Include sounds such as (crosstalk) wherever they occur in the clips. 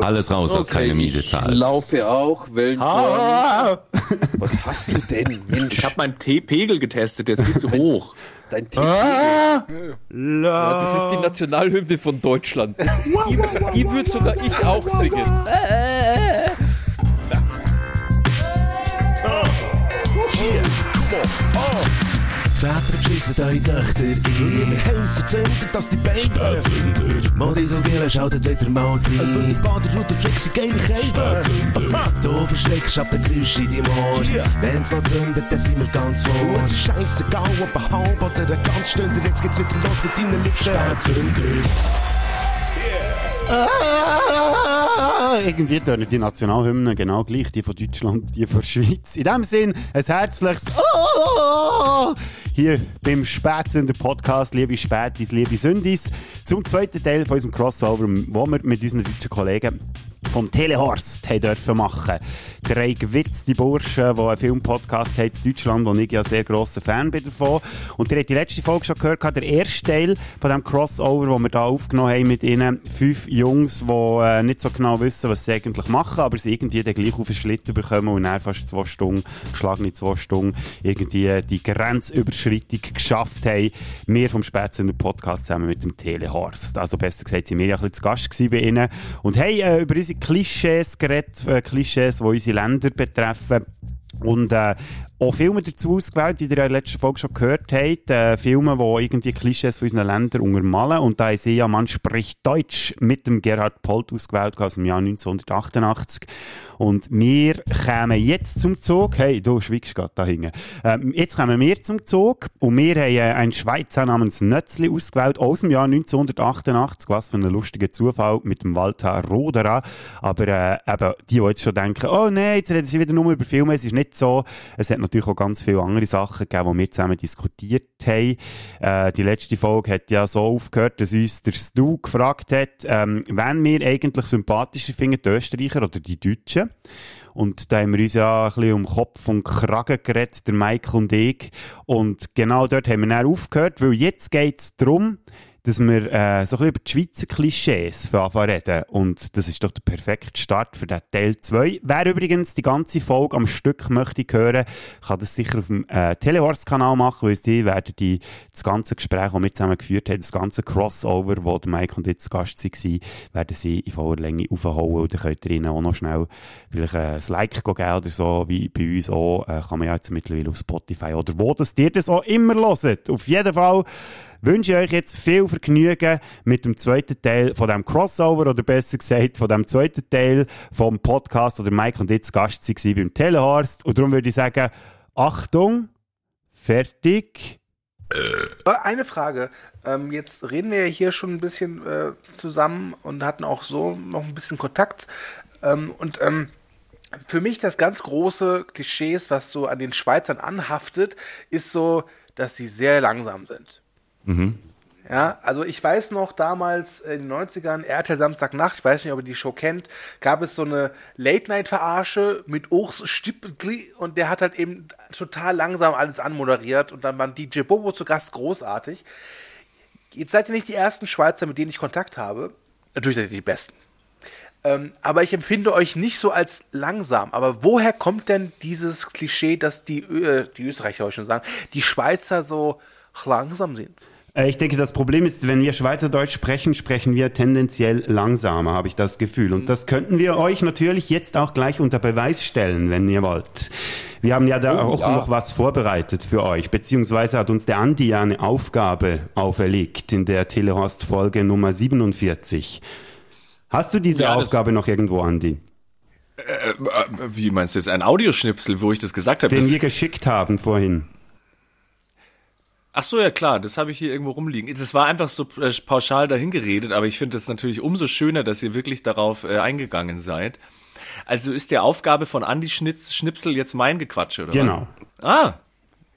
Alles raus, was keine Miete zahlt. Ich laufe auch, Wellen Ah, Was hast du denn, Mensch? ich habe meinen T-Pegel getestet, der ist viel zu hoch. Dein Tee. Ah, Ja, das ist die Nationalhymne von Deutschland. (laughs) Die, die würde sogar ich auch singen. Väter beschissen eure Töchter ein. Häuser zünden, dass die Beine Modisogele schaltet wieder mal rein. Die Baderroute flexen geile Kälte. Du verschreckst ab den Geräusch in deinem Ohr. Wenn's mal zündet, dann sind wir ganz vor. Es ist scheissegal, ob ein halb oder ein ganz Stunde. Jetzt geht's wieder los mit deinen Lippen. Spätzünder. Ah, irgendwie tönen die Nationalhymnen genau gleich, die von Deutschland, die von der Schweiz. In dem Sinn, ein herzliches oh, hier beim Spätsünder Podcast, liebe Spätis, liebe Sündis, zum zweiten Teil von unserem Crossover, wo wir mit unseren deutschen Kollegen vom Telehorst dürfen machen. Drei gewitzte Burschen, die einen Filmpodcast haben in Deutschland, wo ich ja sehr grosser Fan bin davon. Und ihr habt die letzte Folge schon gehört, der erste Teil von dem Crossover, wo wir da aufgenommen haben mit ihnen. Fünf Jungs, die äh, nicht so genau wissen, was sie eigentlich machen, aber sie irgendwie dann gleich auf den Schlitten bekommen und dann fast zwei Stunden, geschlagene zwei Stunden, irgendwie die Grenzüberschreitung geschafft haben. Wir vom Spätzünder Podcast zusammen mit dem Telehorst. Also besser gesagt, sind wir ja ein bisschen zu Gast bei ihnen und haben äh, über unsere Klischees geredet, äh, Klischees, die unsere Länder betreffen. Und äh, auch Filme dazu ausgewählt, die ihr in der letzten Folge schon gehört habt. Äh, Filme, die irgendwie Klischees von unseren Ländern untermalen. Und da ist ja, man spricht Deutsch mit dem Gerhard Polt ausgewählt aus dem Jahr 1988. Und wir kommen jetzt zum Zug. Hey, du schwiegst gerade da hinten. Ähm, jetzt kommen wir zum Zug. Und wir haben äh, einen Schweizer namens Nötzli ausgewählt aus dem Jahr 1988. Was für ein lustiger Zufall mit dem Walter Roderer. Aber äh, eben, die, die jetzt schon denken, oh nein, jetzt reden sie wieder nur über Filme. Es ist nicht so. Es hat natürlich auch ganz viele andere Sachen gegeben, die wir zusammen diskutiert haben. Äh, die letzte Folge hat ja so aufgehört, dass uns der Stu gefragt hat, ähm, wenn wir eigentlich sympathischer finden, die Österreicher oder die Deutschen. Und da haben wir uns ja ein bisschen um Kopf und Kragen geredet, der Mike und ich. Und genau dort haben wir dann aufgehört, weil jetzt geht es darum, dass wir äh, so ein bisschen über die Schweizer Klischees anfangen reden. Und das ist doch der perfekte Start für den Teil 2. Wer übrigens die ganze Folge am Stück möchte hören, kann das sicher auf dem äh, Telehorst-Kanal machen, weil sie werden die, das ganze Gespräch, das wir zusammen geführt haben, das ganze Crossover, wo der Mike und ich zu Gast waren, werden sie in voller Länge aufhauen. Und dann könnt ihr ihnen auch noch schnell vielleicht äh, ein Like geben oder so, wie bei uns auch. Äh, kann man ja jetzt mittlerweile auf Spotify oder wo das ihr das auch immer hört. Auf jeden Fall wünsche ich euch jetzt viel Vergnügen mit dem zweiten Teil von dem Crossover oder besser gesagt von dem zweiten Teil vom Podcast, wo der Mike und zu Gast waren beim Telehorst. Und darum würde ich sagen, Achtung, fertig. Äh, Eine Frage. Ähm, jetzt reden wir ja hier schon ein bisschen äh, zusammen und hatten auch so noch ein bisschen Kontakt. Ähm, und ähm, für mich das ganz große Klischees, was so an den Schweizern anhaftet, ist so, dass sie sehr langsam sind. Ja, also ich weiß noch damals in den 90ern, RTL Samstagnacht, ich weiß nicht, ob ihr die Show kennt, gab es so eine Late-Night-Verarsche mit Urs Stippli und der hat halt eben total langsam alles anmoderiert und dann war DJ Bobo zu Gast großartig. Jetzt seid ihr nicht die ersten Schweizer, mit denen ich Kontakt habe. Natürlich seid ihr die besten. Ähm, aber ich empfinde euch nicht so als langsam. Aber woher kommt denn dieses Klischee, dass die, Ö äh, die Österreicher ich schon sagen, die Schweizer so langsam sind? Äh, Ich denke, das Problem ist, wenn wir Schweizerdeutsch sprechen, sprechen wir tendenziell langsamer, habe ich das Gefühl. Und das könnten wir euch natürlich jetzt auch gleich unter Beweis stellen, wenn ihr wollt. Wir haben ja da Oh, auch ja. noch was vorbereitet für euch, beziehungsweise hat uns der Andi ja eine Aufgabe auferlegt in der Telehorst-Folge Nummer 47. Hast du diese Ja, Aufgabe noch irgendwo, Andi? Äh, äh, wie meinst du jetzt? Ein Audioschnipsel, wo ich das gesagt habe? Den wir geschickt haben vorhin. Ach so, ja klar, das habe ich hier irgendwo rumliegen. Das war einfach so äh, pauschal dahingeredet, aber ich finde es natürlich umso schöner, dass ihr wirklich darauf äh, eingegangen seid. Also ist der Aufgabe von Andi Schnitz, Schnipsel jetzt mein Gequatsche, oder? Genau. was? Ah,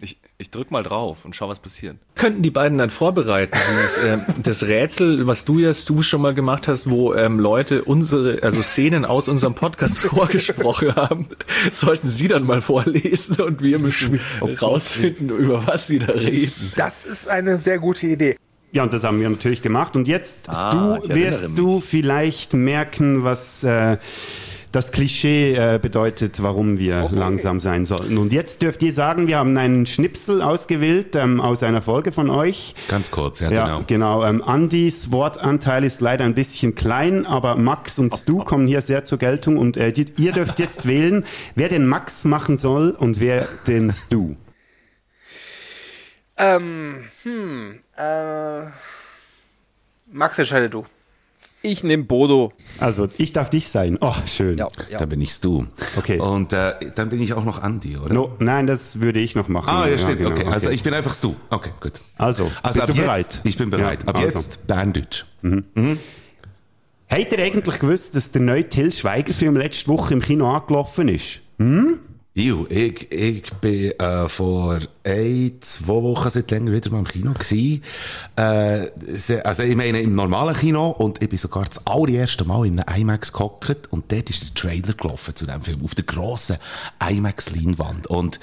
ich, ich drück mal drauf und schau, was passiert. Könnten die beiden dann vorbereiten, dieses, äh, (laughs) das Rätsel, was du ja, du schon mal gemacht hast, wo ähm, Leute unsere, also Szenen aus unserem Podcast (laughs) vorgesprochen haben, sollten sie dann mal vorlesen und wir müssen rausfinden, über was sie da reden. Das ist eine sehr gute Idee. Ja, und das haben wir natürlich gemacht. Und jetzt, Ah, du, wirst mich. du vielleicht merken, was äh, das Klischee äh, bedeutet, warum wir langsam sein sollten. Und jetzt dürft ihr sagen, wir haben einen Schnipsel ausgewählt ähm, aus einer Folge von euch. Ganz kurz, ja, Ja, genau. genau. Ähm, Andys Wortanteil ist leider ein bisschen klein, aber Max und Stu (laughs) kommen hier sehr zur Geltung. Und äh, die, ihr dürft jetzt wählen, wer den Max machen soll und wer den Stu. Ähm, hm, äh, Max, entscheide du. Ich nehme Bodo. Also, ich darf dich sein. Oh, schön. Ja, ja. Dann bin ich's du. Okay. Und äh, dann bin ich auch noch Andi, oder? No, nein, das würde ich noch machen. Ah, ja, stimmt. genau, okay. also ich bin einfach du. Okay, gut. Also, Also bist ab du jetzt, bereit? Ich bin bereit. Ja, ab also. jetzt Berndeutsch. Habt ihr eigentlich gewusst, dass der neue Till Schweiger-Film letzte Woche im Kino angelaufen ist? Ju, ich, ich bin äh, vor ein, zwei Wochen seit länger wieder mal im Kino gsi. Äh, also ich meine im normalen Kino und ich bin sogar das allererste Mal in einem IMAX gehockt und dort ist der Trailer gelaufen zu dem Film auf der grossen IMAX-Leinwand und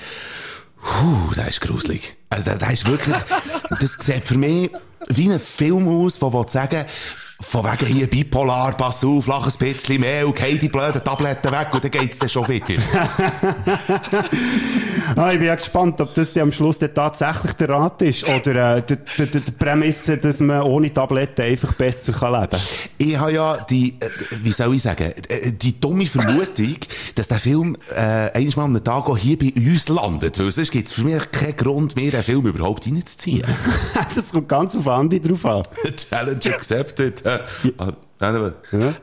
Puh, das ist gruselig. Also, das, das ist wirklich, das sieht für mich wie ein Film aus, der will sagen, von wegen hier bipolar, pass auf, lach ein bisschen mehr und geh die blöden Tabletten weg und dann geht's dann schon wieder. (laughs) Ah, ich bin ja gespannt, ob das am Schluss dann tatsächlich der Rat ist oder äh, die, die, die, Prämisse, dass man ohne Tabletten einfach besser kann leben kann. Ich habe ja die, äh, wie soll ich sagen, äh, die dumme Vermutung, dass der Film äh, einmal mal am Tag auch hier bei uns landet, weil sonst gibt es für mich keinen Grund mehr, den Film überhaupt reinzuziehen. (laughs) das kommt ganz auf Andi drauf an. (laughs) Challenge accepted. Äh, ah, nein, Ja.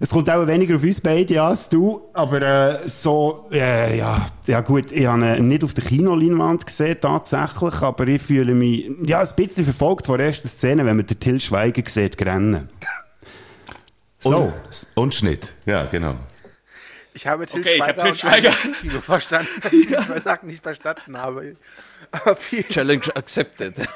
Es kommt auch weniger auf uns beide als du, aber äh, so, äh, ja, ja gut, ich habe ihn nicht auf der Kinoleinwand gesehen tatsächlich, aber ich fühle mich ja, ein bisschen verfolgt von der ersten Szene, wenn man den Till Schweiger sieht, rennen. So. Und, und Schnitt. Ja, genau. Ich habe Till Okay, ich Schweiger hab Till und Schweiger. Kino verstanden, dass (laughs) ich zwei Sachen nicht verstanden habe. Challenge accepted. (laughs)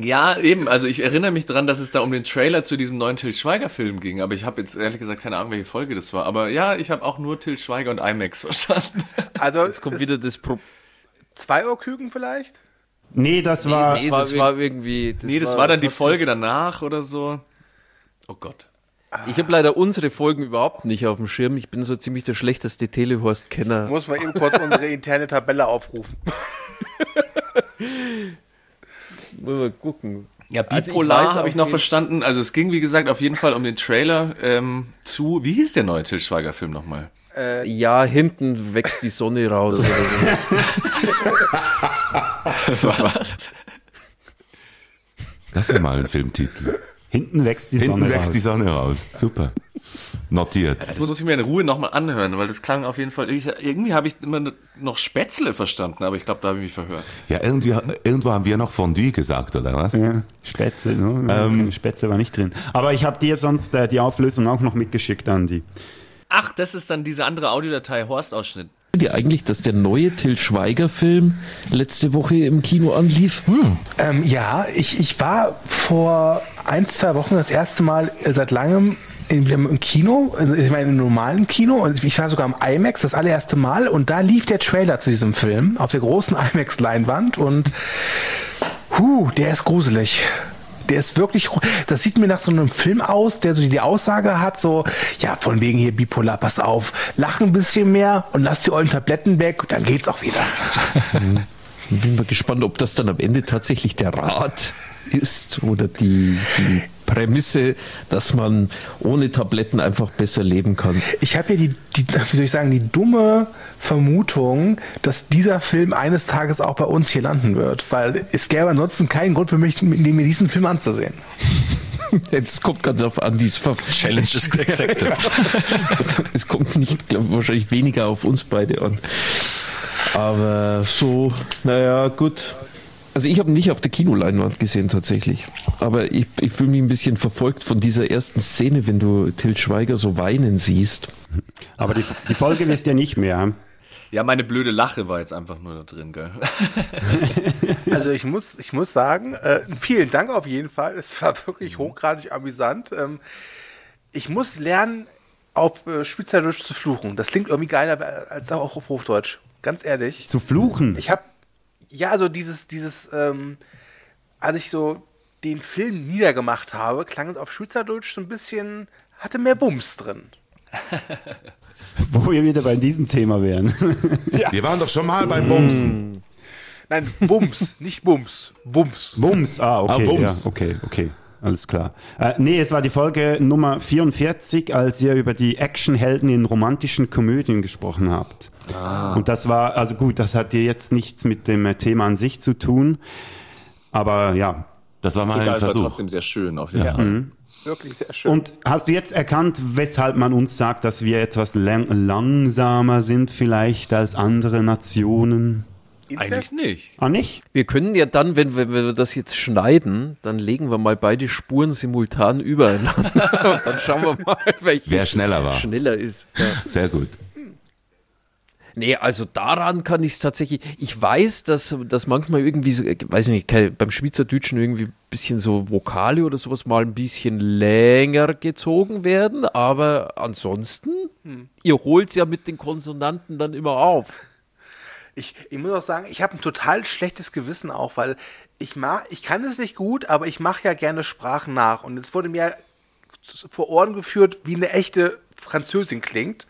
Ja, eben. Also ich erinnere mich dran, dass es da um den Trailer zu diesem neuen Till Schweiger-Film ging. Aber ich habe jetzt ehrlich gesagt keine Ahnung, welche Folge das war. Aber ja, ich habe auch nur Till Schweiger und IMAX (laughs) verstanden. also Jetzt kommt wieder das Problem. zwei Uhr Küken vielleicht? Nee, das war. Nee, das war irgendwie. nee, das war dann die Folge danach oder so. Oh Gott. Ich habe leider unsere Folgen überhaupt nicht auf dem Schirm. Ich bin so ziemlich der schlechteste Telehorst-Kenner. Muss man eben kurz unsere interne Tabelle aufrufen. (laughs) Wollen wir gucken. Ja, Also bipolar weiß habe ich noch verstanden. Also es ging, wie gesagt, auf jeden Fall um den Trailer ähm, zu, wie hieß der neue Till Schweiger-Film nochmal? Ja, hinten wächst die Sonne raus. (laughs) Was? Das wäre mal ein Filmtitel. Hinten wächst die Hinten Sonne wächst raus. die Sonne raus. Super. Notiert. Das muss ich mir in Ruhe nochmal anhören, weil das klang auf jeden Fall. Ich, irgendwie habe ich immer noch Spätzle verstanden, aber ich glaube, da habe ich mich verhört. Ja, irgendwie, irgendwo haben wir noch Fondue gesagt, oder was? Ja, Spätzle, ne? Spätzle war nicht drin. Aber ich habe dir sonst äh, die Auflösung auch noch mitgeschickt, Andi. Ach, das ist dann diese andere Audiodatei, Horst-Ausschnitt. ihr eigentlich, dass der neue Till Schweiger-Film letzte Woche im Kino anlief? Hm. Ähm, ja, ich, ich war vor ein, zwei Wochen das erste Mal seit langem in, im Kino, ich meine im normalen Kino und ich war sogar am IMAX das allererste Mal und da lief der Trailer zu diesem Film auf der großen (laughs) IMAX-Leinwand und huh, der ist gruselig. Der ist wirklich, das sieht mir nach so einem Film aus, der so die Aussage hat, so, ja, von wegen hier bipolar, pass auf, lach ein bisschen mehr und lass die ollen Tabletten weg, dann geht's auch wieder. (laughs) Bin mal gespannt, ob das dann am Ende tatsächlich der Rat ist oder die, die Prämisse, dass man ohne Tabletten einfach besser leben kann. Ich habe ja die, die, wie soll ich sagen, die dumme Vermutung, dass dieser Film eines Tages auch bei uns hier landen wird, weil es gäbe ansonsten keinen Grund für mich, mir diesen Film anzusehen. (laughs) Jetzt kommt ganz auf Andys Ver (laughs) Challenge is accepted. (laughs) Es kommt nicht, glaube wahrscheinlich weniger auf uns beide an. Aber so, naja, gut. Also ich habe ihn nicht auf der Kinoleinwand gesehen tatsächlich. Aber ich, ich fühle mich ein bisschen verfolgt von dieser ersten Szene, wenn du Till Schweiger so weinen siehst. Aber die, die Folge (laughs) wisst ihr nicht mehr. ja, meine blöde Lache war jetzt einfach nur da drin, gell? (laughs) Also ich muss, ich muss sagen, äh, vielen Dank auf jeden Fall. Es war wirklich hochgradig amüsant. Ähm, ich muss lernen, auf äh, Schweizerdeutsch zu fluchen. Das klingt irgendwie geiler als auch auf Hochdeutsch. Ganz ehrlich. Zu fluchen. Ich habe ja also dieses dieses ähm, als ich so den Film niedergemacht habe, klang es auf Schweizerdeutsch so ein bisschen, hatte mehr Bums drin. (laughs) Wo wir wieder bei diesem Thema wären. (laughs) Wir waren doch schon mal beim Bumsen. Nein, Bums, (laughs) nicht Bums, Bums. Bums, ah, okay. Ah, Bums. Ja, okay, okay. Alles klar. Äh, nee, es war die Folge Nummer 44, als ihr über die Actionhelden in romantischen Komödien gesprochen habt. Und das war, also gut, das hat dir jetzt nichts mit dem äh, Thema an sich zu tun. Aber ja. Das war mal Egal, ein es war Versuch. trotzdem sehr schön auf jeden Ja. Fall. Wirklich sehr schön. Und hast du jetzt erkannt, weshalb man uns sagt, dass wir etwas lang langsamer sind vielleicht als andere Nationen? Eigentlich nicht. Ah, nicht? Wir können ja dann, wenn wir, wenn wir das jetzt schneiden, dann legen wir mal beide Spuren simultan übereinander. Und (laughs) dann schauen wir mal, welche Wer schneller war. schneller ist. Ja. Sehr gut. Nee, also daran kann ich es tatsächlich. Ich weiß, dass, dass manchmal irgendwie, so, äh, weiß ich nicht, beim Schweizerdeutschen irgendwie ein bisschen so Vokale oder sowas mal ein bisschen länger gezogen werden, aber ansonsten, ihr holt ja mit den Konsonanten dann immer auf. (laughs) Ich, ich muss auch sagen, ich habe ein total schlechtes Gewissen auch, weil ich mag, ich kann es nicht gut, aber ich mache ja gerne Sprachen nach. Und jetzt wurde mir vor Ohren geführt, wie eine echte Französin klingt.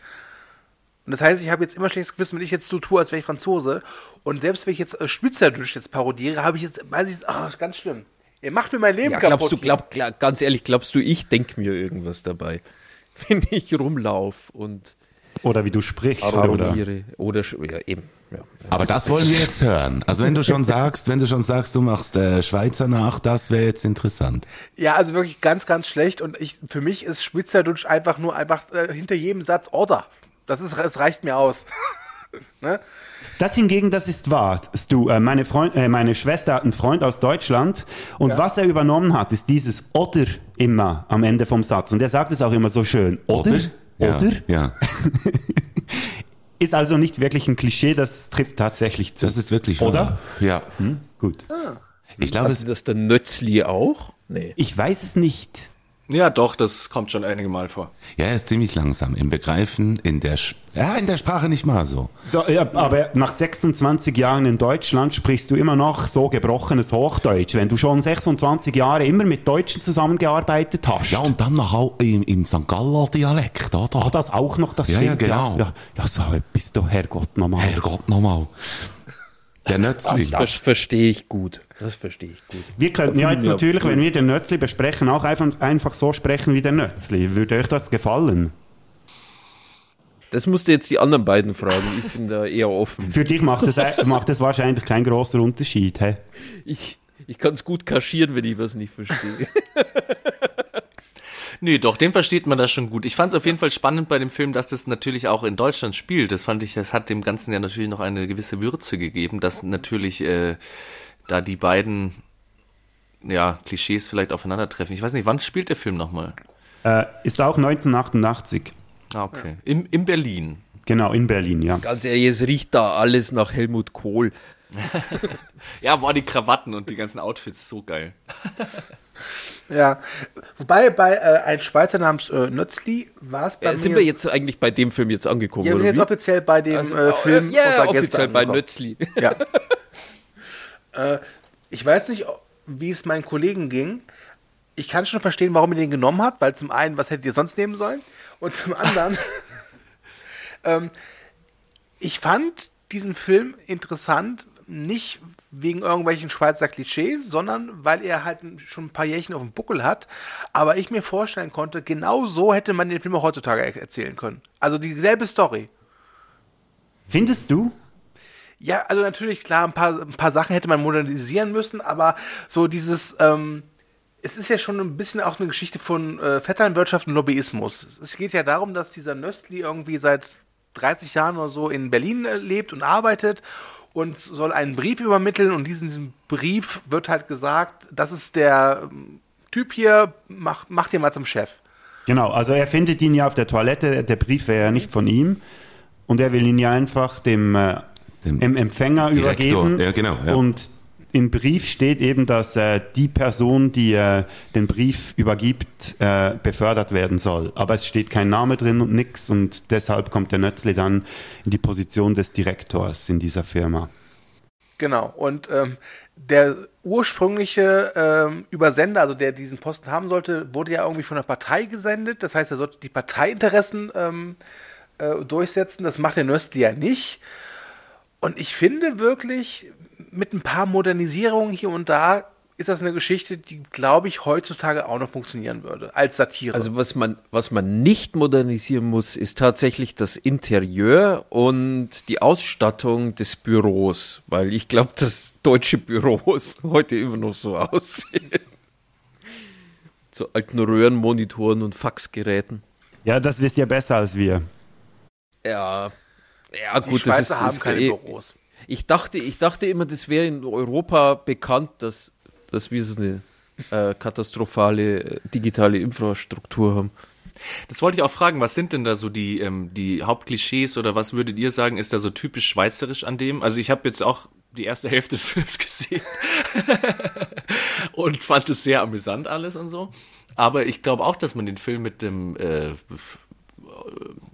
Und das heißt, ich habe jetzt immer schlechtes Gewissen, wenn ich jetzt so tue, als wäre ich Franzose. Und selbst wenn ich jetzt äh, Schweizerdeutsch jetzt parodiere, habe ich jetzt, weiß ich, ah, ganz schlimm. Ihr macht mir mein Leben Ja, kaputt. glaubst du, glaub, glaub, ganz ehrlich, glaubst du, ich denke mir irgendwas dabei, (laughs) wenn ich rumlaufe und Oder wie du sprichst. Oder? parodiere oder, sch- ja, eben. Ja. Aber das wollen wir jetzt hören. Also wenn du schon sagst, wenn du schon sagst, du machst äh, Schweizer nach, das wäre jetzt interessant. Ja, also wirklich ganz, ganz schlecht. Und ich, für mich ist Schweizerdeutsch einfach nur einfach äh, hinter jedem Satz Order. Das ist, es reicht mir aus. (laughs) ne? Das hingegen, das ist wahr. Du, äh, meine, Freund, äh, meine Schwester hat einen Freund aus Deutschland und was er übernommen hat, ist dieses oder immer am Ende vom Satz. Und er sagt es auch immer so schön. Oder? Ja, Oder? Ja. (laughs) Ist also nicht wirklich ein Klischee, das trifft tatsächlich zu. Das ist wirklich Oder? wahr. Ja. Gut. Ich glaube, Ist es, das der Nötzli auch? Nee. Ich weiß es nicht. Ja, doch, das kommt schon einige Mal vor. ja, er ist ziemlich langsam im Begreifen, in der, Sch- ja, in der Sprache nicht mal so. Da, ja, aber nach 26 Jahren in Deutschland sprichst du immer noch so gebrochenes Hochdeutsch, wenn du schon 26 Jahre immer mit Deutschen zusammengearbeitet hast. Ja, und dann noch auch im, im St. Gallo Dialekt, oder? Ah, das auch noch, das Ja, ja, stimmt. genau. Ja, ja, so etwas, du Herrgott nochmal. Herrgott nochmal. Der Nötzli. Das verstehe ich gut. Das verstehe ich gut. Wir könnten ja jetzt Ja, natürlich, wenn wir den Nötzli besprechen, auch einfach, einfach so sprechen wie der Nötzli. Würde euch das gefallen? Das musst du jetzt die anderen beiden fragen. Ich bin da eher offen. Für dich macht es macht es wahrscheinlich keinen großen Unterschied. Hä? Ich, ich kann es gut kaschieren, wenn ich was nicht verstehe. (laughs) Nee, doch, den versteht man das schon gut. Ich fand es auf jeden Fall spannend bei dem Film, dass das natürlich auch in Deutschland spielt. Das fand ich, das hat dem Ganzen ja natürlich noch eine gewisse Würze gegeben, dass natürlich äh, da die beiden ja, Klischees vielleicht aufeinandertreffen. Ich weiß nicht, wann spielt der Film nochmal? Äh, ist auch 1988. Ah, okay. In, in Berlin. Genau, in Berlin, ja. Ganz ehrlich, es riecht da alles nach Helmut Kohl. (laughs) Ja, boah, die Krawatten und die ganzen Outfits, so geil. (laughs) Ja. Wobei bei äh, ein Schweizer namens äh, Nötzli war es bei Äh, mir. sind wir jetzt eigentlich bei dem Film jetzt angekommen, ja, wir sind jetzt offiziell bei dem äh, Film. ja, Gäste offiziell bei. Nötzli. Ja. (laughs) äh, ich weiß nicht, wie es meinen Kollegen ging. Ich kann schon verstehen, warum ihr den genommen habt, weil zum einen, was hättet ihr sonst nehmen sollen? Und zum (laughs) anderen, ähm, ich fand diesen Film interessant, nicht wegen irgendwelchen Schweizer Klischees, sondern weil er halt schon ein paar Jährchen auf dem Buckel hat. Aber ich mir vorstellen konnte, genau so hätte man den Film auch heutzutage er- erzählen können. Also dieselbe Story. Findest du? Ja, also natürlich, klar, ein paar, ein paar Sachen hätte man modernisieren müssen, aber so dieses, ähm, es ist ja schon ein bisschen auch eine Geschichte von äh, Vetternwirtschaft und Lobbyismus. Es geht ja darum, dass dieser Nöstli irgendwie seit 30 Jahren oder so in Berlin äh, lebt und arbeitet und soll einen Brief übermitteln und diesen, diesem Brief wird halt gesagt, das ist der ähm, Typ hier, mach, mach dir mal zum Chef. Genau, also er findet ihn ja auf der Toilette, der Brief wäre ja nicht von ihm und er will ihn ja einfach dem, äh, Dem Empfänger Direktor, übergeben. ja, genau, ja. Und im Brief steht eben, dass äh, die Person, die äh, den Brief übergibt, äh, befördert werden soll. Aber es steht kein Name drin und nix und deshalb kommt der Nötzli dann in die Position des Direktors in dieser Firma. Genau. Und ähm, der ursprüngliche ähm, Übersender, also der diesen Posten haben sollte, wurde ja irgendwie von der Partei gesendet. Das heißt, er sollte die Parteiinteressen ähm, äh, durchsetzen. Das macht der Nöstli ja nicht. Und ich finde wirklich, mit ein paar Modernisierungen hier und da ist das eine Geschichte, die, glaube ich, heutzutage auch noch funktionieren würde, als Satire. Also was man, was man nicht modernisieren muss, ist tatsächlich das Interieur und die Ausstattung des Büros, weil ich glaube, dass deutsche Büros (laughs) heute immer noch so aussehen. So alten Röhrenmonitoren und Faxgeräten. Ja, das wisst ihr besser als wir. Ja, ja die gut, Schweizer das ist, haben ist keine eh- Büros. Ich dachte, ich dachte immer, das wäre in Europa bekannt, dass, dass wir so eine äh, katastrophale äh, digitale Infrastruktur haben. Das wollte ich auch fragen, was sind denn da so die, ähm, die Hauptklischees oder was würdet ihr sagen, ist da so typisch schweizerisch an dem? Also ich habe jetzt auch die erste Hälfte des Films (laughs) gesehen und fand es sehr amüsant alles und so. Aber ich glaube auch, dass man den Film mit dem äh,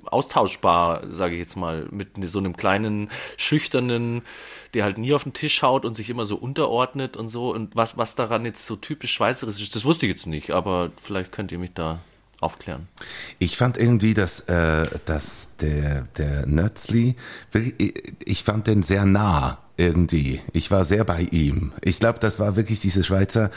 austauschbar, sage ich jetzt mal, mit so einem kleinen, schüchternen, der halt nie auf den Tisch haut und sich immer so unterordnet und so. Und was, was daran jetzt so typisch schweizerisch ist, das wusste ich jetzt nicht, aber vielleicht könnt ihr mich da aufklären. Ich fand irgendwie, dass, äh, dass der, der Nötzli, ich- fand den sehr nah irgendwie. Ich war sehr bei ihm. Ich glaube, das war wirklich diese Schweizer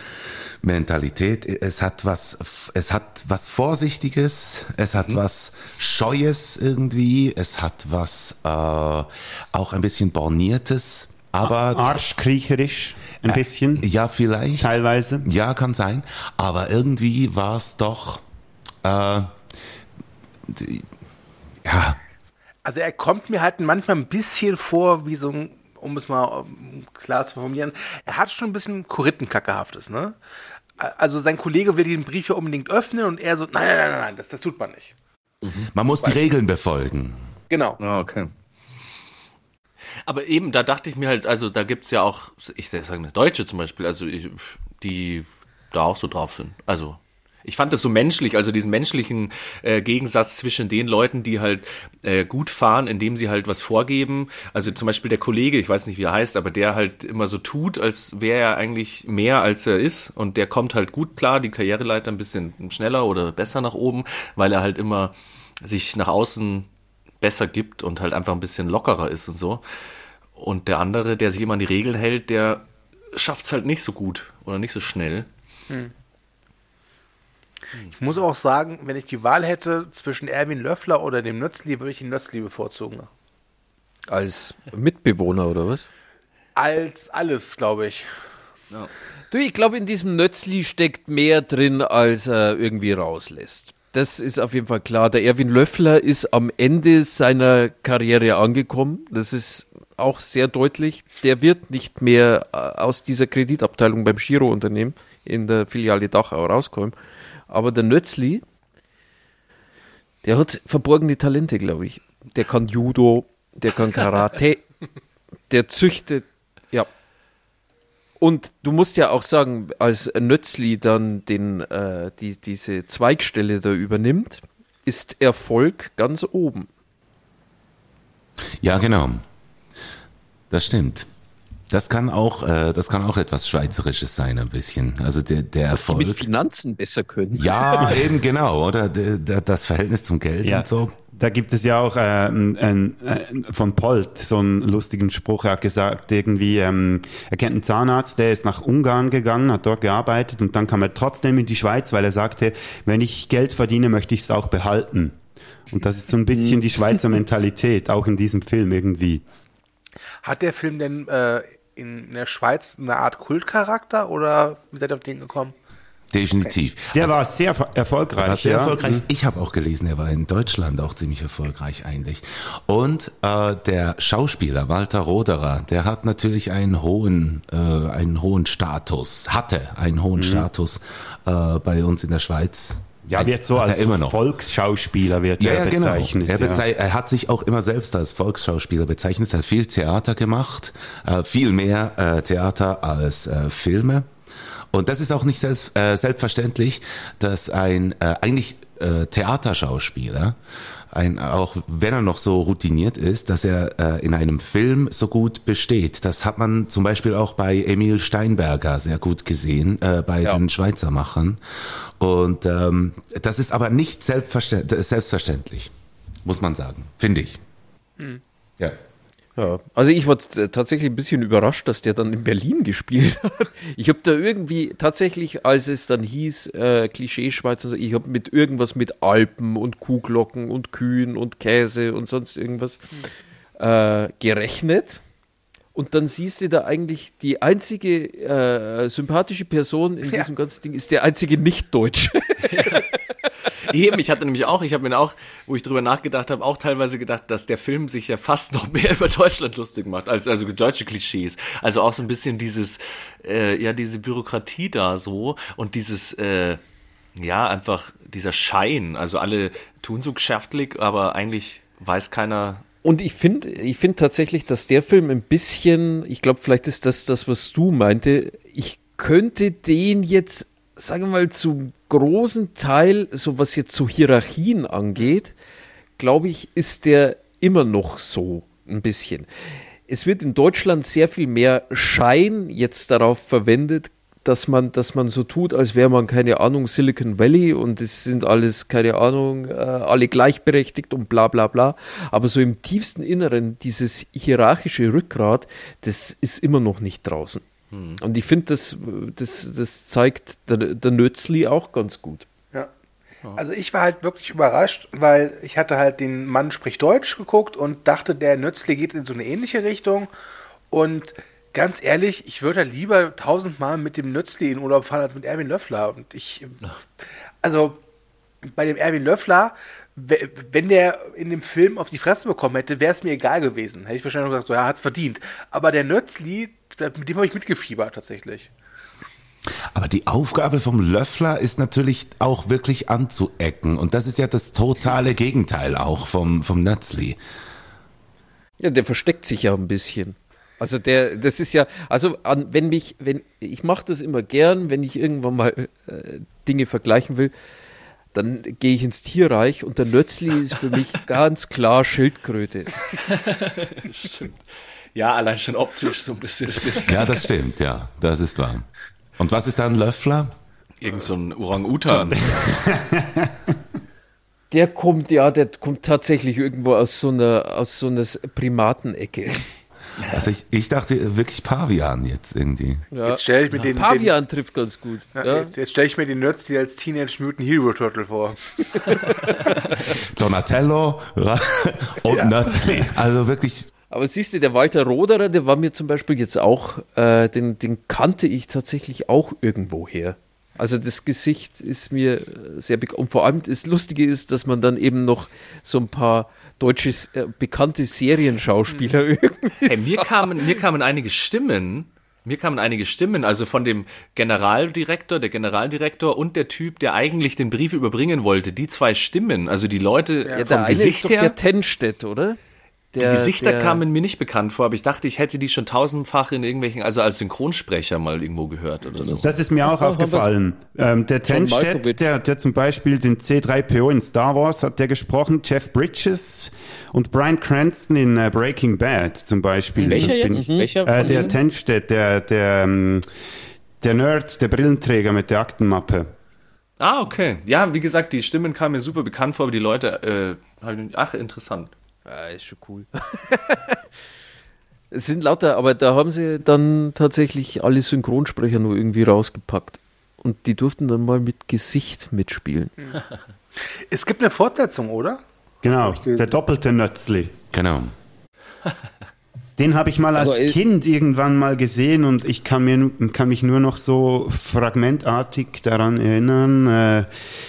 Mentalität. Es hat was, es hat was Vorsichtiges, es hat was Scheues irgendwie, es hat was äh, auch ein bisschen Borniertes, aber Arschkriecherisch, ein bisschen, ja, vielleicht. teilweise. Ja, kann sein. Aber irgendwie war es doch, äh, die- ja, Also er kommt mir halt manchmal ein bisschen vor wie so ein, um es mal klar zu formulieren, er hat schon ein bisschen Korittenkackehaftes, ne? Also sein Kollege will den Brief ja unbedingt öffnen und er so, nein, nein, nein, nein, nein das, das tut man nicht. man muss die Regeln befolgen. Genau. Ah, okay. Aber eben, da dachte ich mir halt, also da gibt's ja auch, ich sage mal, Deutsche zum Beispiel, also ich, die da auch so drauf sind. Also ich fand das so menschlich, also diesen menschlichen äh, Gegensatz zwischen den Leuten, die halt äh, gut fahren, indem sie halt was vorgeben. Also zum Beispiel der Kollege, ich weiß nicht, wie er heißt, aber der halt immer so tut, als wäre er eigentlich mehr, als er ist. Und der kommt halt gut klar, die Karriereleiter ein bisschen schneller oder besser nach oben, weil er halt immer sich nach außen besser gibt und halt einfach ein bisschen lockerer ist und so. Und der andere, der sich immer an die Regeln hält, der schafft es halt nicht so gut oder nicht so schnell. Ich muss auch sagen, wenn ich die Wahl hätte zwischen Erwin Löffler oder dem Nötzli, würde ich den Nötzli bevorzugen. Als Mitbewohner oder was? Als alles, glaube ich. Du, ich glaube, in diesem Nötzli steckt mehr drin, als er irgendwie rauslässt. Das ist auf jeden Fall klar. Der Erwin Löffler ist am Ende seiner Karriere angekommen. Das ist auch sehr deutlich. Der wird nicht mehr äh, aus dieser Kreditabteilung beim Giro-Unternehmen in der Filiale Dachau rauskommen. Aber der Nötzli, der hat verborgene Talente, glaube ich. Der kann Judo, der kann Karate, (laughs) der züchtet, ja, und du musst ja auch sagen, als Nötzli dann den, äh, die, diese Zweigstelle da übernimmt, ist Erfolg ganz oben. Ja, genau. Das stimmt. Das kann auch, äh, das kann auch etwas Schweizerisches sein, ein bisschen. Also der, der Die mit Erfolg. Finanzen besser können. Ja, (laughs) eben genau, oder? Der, der, das Verhältnis zum Geld Ja. und so. Da gibt es ja auch äh, ein, ein, ein, von Polt so einen lustigen Spruch. Er hat gesagt, irgendwie, ähm, er kennt einen Zahnarzt, der ist nach Ungarn gegangen, hat dort gearbeitet und dann kam er trotzdem in die Schweiz, weil er sagte, wenn ich Geld verdiene, möchte ich es auch behalten. Und das ist so ein bisschen die (laughs) Schweizer Mentalität, auch in diesem Film irgendwie. Hat der Film denn äh, in der Schweiz eine Art Kultcharakter oder wie seid ihr auf den gekommen? Definitiv. Der war sehr erfolgreich. war sehr ja. erfolgreich. Ich habe auch gelesen, er war in Deutschland auch ziemlich erfolgreich eigentlich. Und äh, der Schauspieler Walter Roderer, der hat natürlich einen hohen, äh, einen hohen Status, hatte einen hohen Status äh, bei uns in der Schweiz. Ja, wird so er als. Volksschauspieler wird Ja, er ja, genau. bezeichnet. Er, ja. bezei er hat sich auch immer selbst als Volksschauspieler bezeichnet, hat viel Theater gemacht, äh, viel mehr äh, Theater als äh, Filme. Und das ist auch nicht selbst, selbstverständlich, dass ein eigentlich Theaterschauspieler, ein, auch wenn er noch so routiniert ist, dass er äh, in einem Film so gut besteht. Das hat man zum Beispiel auch bei Emil Steinberger sehr gut gesehen, äh, bei Ja. den Schweizer Machern. Und ähm, das ist aber nicht selbstverständlich, selbstverständlich muss man sagen, finde ich. Ja. Ja, also ich war tatsächlich ein bisschen überrascht, dass der dann in Berlin gespielt (laughs) hat. Ich habe da irgendwie tatsächlich, als es dann hieß, äh, Klischee-Schweiz, und so, ich habe mit irgendwas mit Alpen und Kuhglocken und Kühen und Käse und sonst irgendwas äh, gerechnet. Und dann siehst du da eigentlich die einzige äh, sympathische Person in Ja. diesem ganzen Ding ist der einzige Nicht-Deutsche. (laughs) (laughs) (laughs) Eben, ich hatte nämlich auch, ich habe mir auch, wo ich drüber nachgedacht habe, auch teilweise gedacht, dass der Film sich ja fast noch mehr (laughs) über Deutschland lustig macht, als also deutsche Klischees. Also auch so ein bisschen dieses, äh, ja, diese Bürokratie da so und dieses, äh, ja, einfach dieser Schein. Also alle tun so geschäftlich, aber eigentlich weiß keiner. Und ich finde ich find tatsächlich, dass der Film ein bisschen, ich glaube, vielleicht ist das das, was du meinte, ich könnte den jetzt, sagen wir mal, zum großen Teil, so was jetzt so Hierarchien angeht, glaube ich, ist der immer noch so ein bisschen. Es wird in Deutschland sehr viel mehr Schein jetzt darauf verwendet, dass man, dass man so tut, als wäre man, keine Ahnung, Silicon Valley und es sind alles, keine Ahnung, äh, alle gleichberechtigt und bla bla bla. Aber so im tiefsten Inneren, dieses hierarchische Rückgrat, das ist immer noch nicht draußen. Und ich finde, das, das, das zeigt der, der Nötzli auch ganz gut. Ja. Also ich war halt wirklich überrascht, weil ich hatte halt den Mann spricht Deutsch geguckt und dachte, der Nützli geht in so eine ähnliche Richtung. Und ganz ehrlich, ich würde lieber tausendmal mit dem Nützli in Urlaub fahren als mit Erwin Löffler. Und ich, also bei dem Erwin Löffler, we- wenn der in dem Film auf die Fresse bekommen hätte, wäre es mir egal gewesen. Hätte ich wahrscheinlich gesagt, so, ja, hat's verdient. Aber der Nützli, mit dem habe ich mitgefiebert tatsächlich. Aber die Aufgabe vom Löffler ist natürlich auch wirklich anzuecken. Und das ist ja das totale Gegenteil auch vom, vom Nötzli. Ja, der versteckt sich ja ein bisschen. Also der, das ist ja, also an, wenn mich, wenn ich mache das immer gern, wenn ich irgendwann mal äh, Dinge vergleichen will, dann gehe ich ins Tierreich und der Nötzli ist für mich (laughs) ganz klar Schildkröte. Stimmt. Ja, allein schon optisch so ein bisschen. (laughs) Ja, das stimmt, ja. Das ist wahr. Und was ist da ein Löffler? Irgend so ein Orang-Utan. (laughs) Der kommt, ja, der kommt tatsächlich irgendwo aus so einer, aus so einer Primatenecke. Also ich, ich dachte wirklich Pavian jetzt irgendwie. Ja. Jetzt stelle ich mir den, den Pavian trifft ganz gut. Ja, Ja. Jetzt, jetzt stelle ich mir den Nützli als Teenage Mutant Hero Turtle vor. (laughs) Donatello und Nötzli. Also wirklich, Aber siehst du, der Walter Roderer, der war mir zum Beispiel jetzt auch, äh, den, den kannte ich tatsächlich auch irgendwo her. Also das Gesicht ist mir sehr bekannt. Und vor allem das Lustige ist, dass man dann eben noch so ein paar deutsche, äh, bekannte Serienschauspieler irgendwie Hey, mir kamen, mir kamen einige Stimmen. Mir kamen einige Stimmen, also von dem Generaldirektor, der Generaldirektor und der Typ, der eigentlich den Brief überbringen wollte. Die zwei Stimmen, also die Leute Ja, vom der eine Gesicht ist doch her. der Tenstedt, oder? Die Der- Gesichter der- kamen mir nicht bekannt vor, aber ich dachte, ich hätte die schon tausendfach in irgendwelchen, also als Synchronsprecher mal irgendwo gehört oder so. Das ist mir auch aufgefallen. Ähm, der Tenstedt, der, der zum Beispiel den C3PO in Star Wars hat der gesprochen, Jeff Bridges und Brian Cranston in äh, Breaking Bad zum Beispiel. Welcher Das bin jetzt? ich. Welcher Äh, der? Tenstedt, der, der, ähm, der Nerd, der Brillenträger mit der Aktenmappe. Ah, okay. Ja, wie gesagt, die Stimmen kamen mir super bekannt vor, aber die Leute, äh, ach, interessant. Ja, ist schon cool. (laughs) es sind lauter, aber da haben sie dann tatsächlich alle Synchronsprecher nur irgendwie rausgepackt. Und die durften dann mal mit Gesicht mitspielen. (laughs) Es gibt eine Fortsetzung, oder? Genau, der doppelte Nötzli. genau. (laughs) Den habe ich mal als äh, Kind irgendwann mal gesehen und ich kann, mir, kann mich nur noch so fragmentartig daran erinnern. Äh,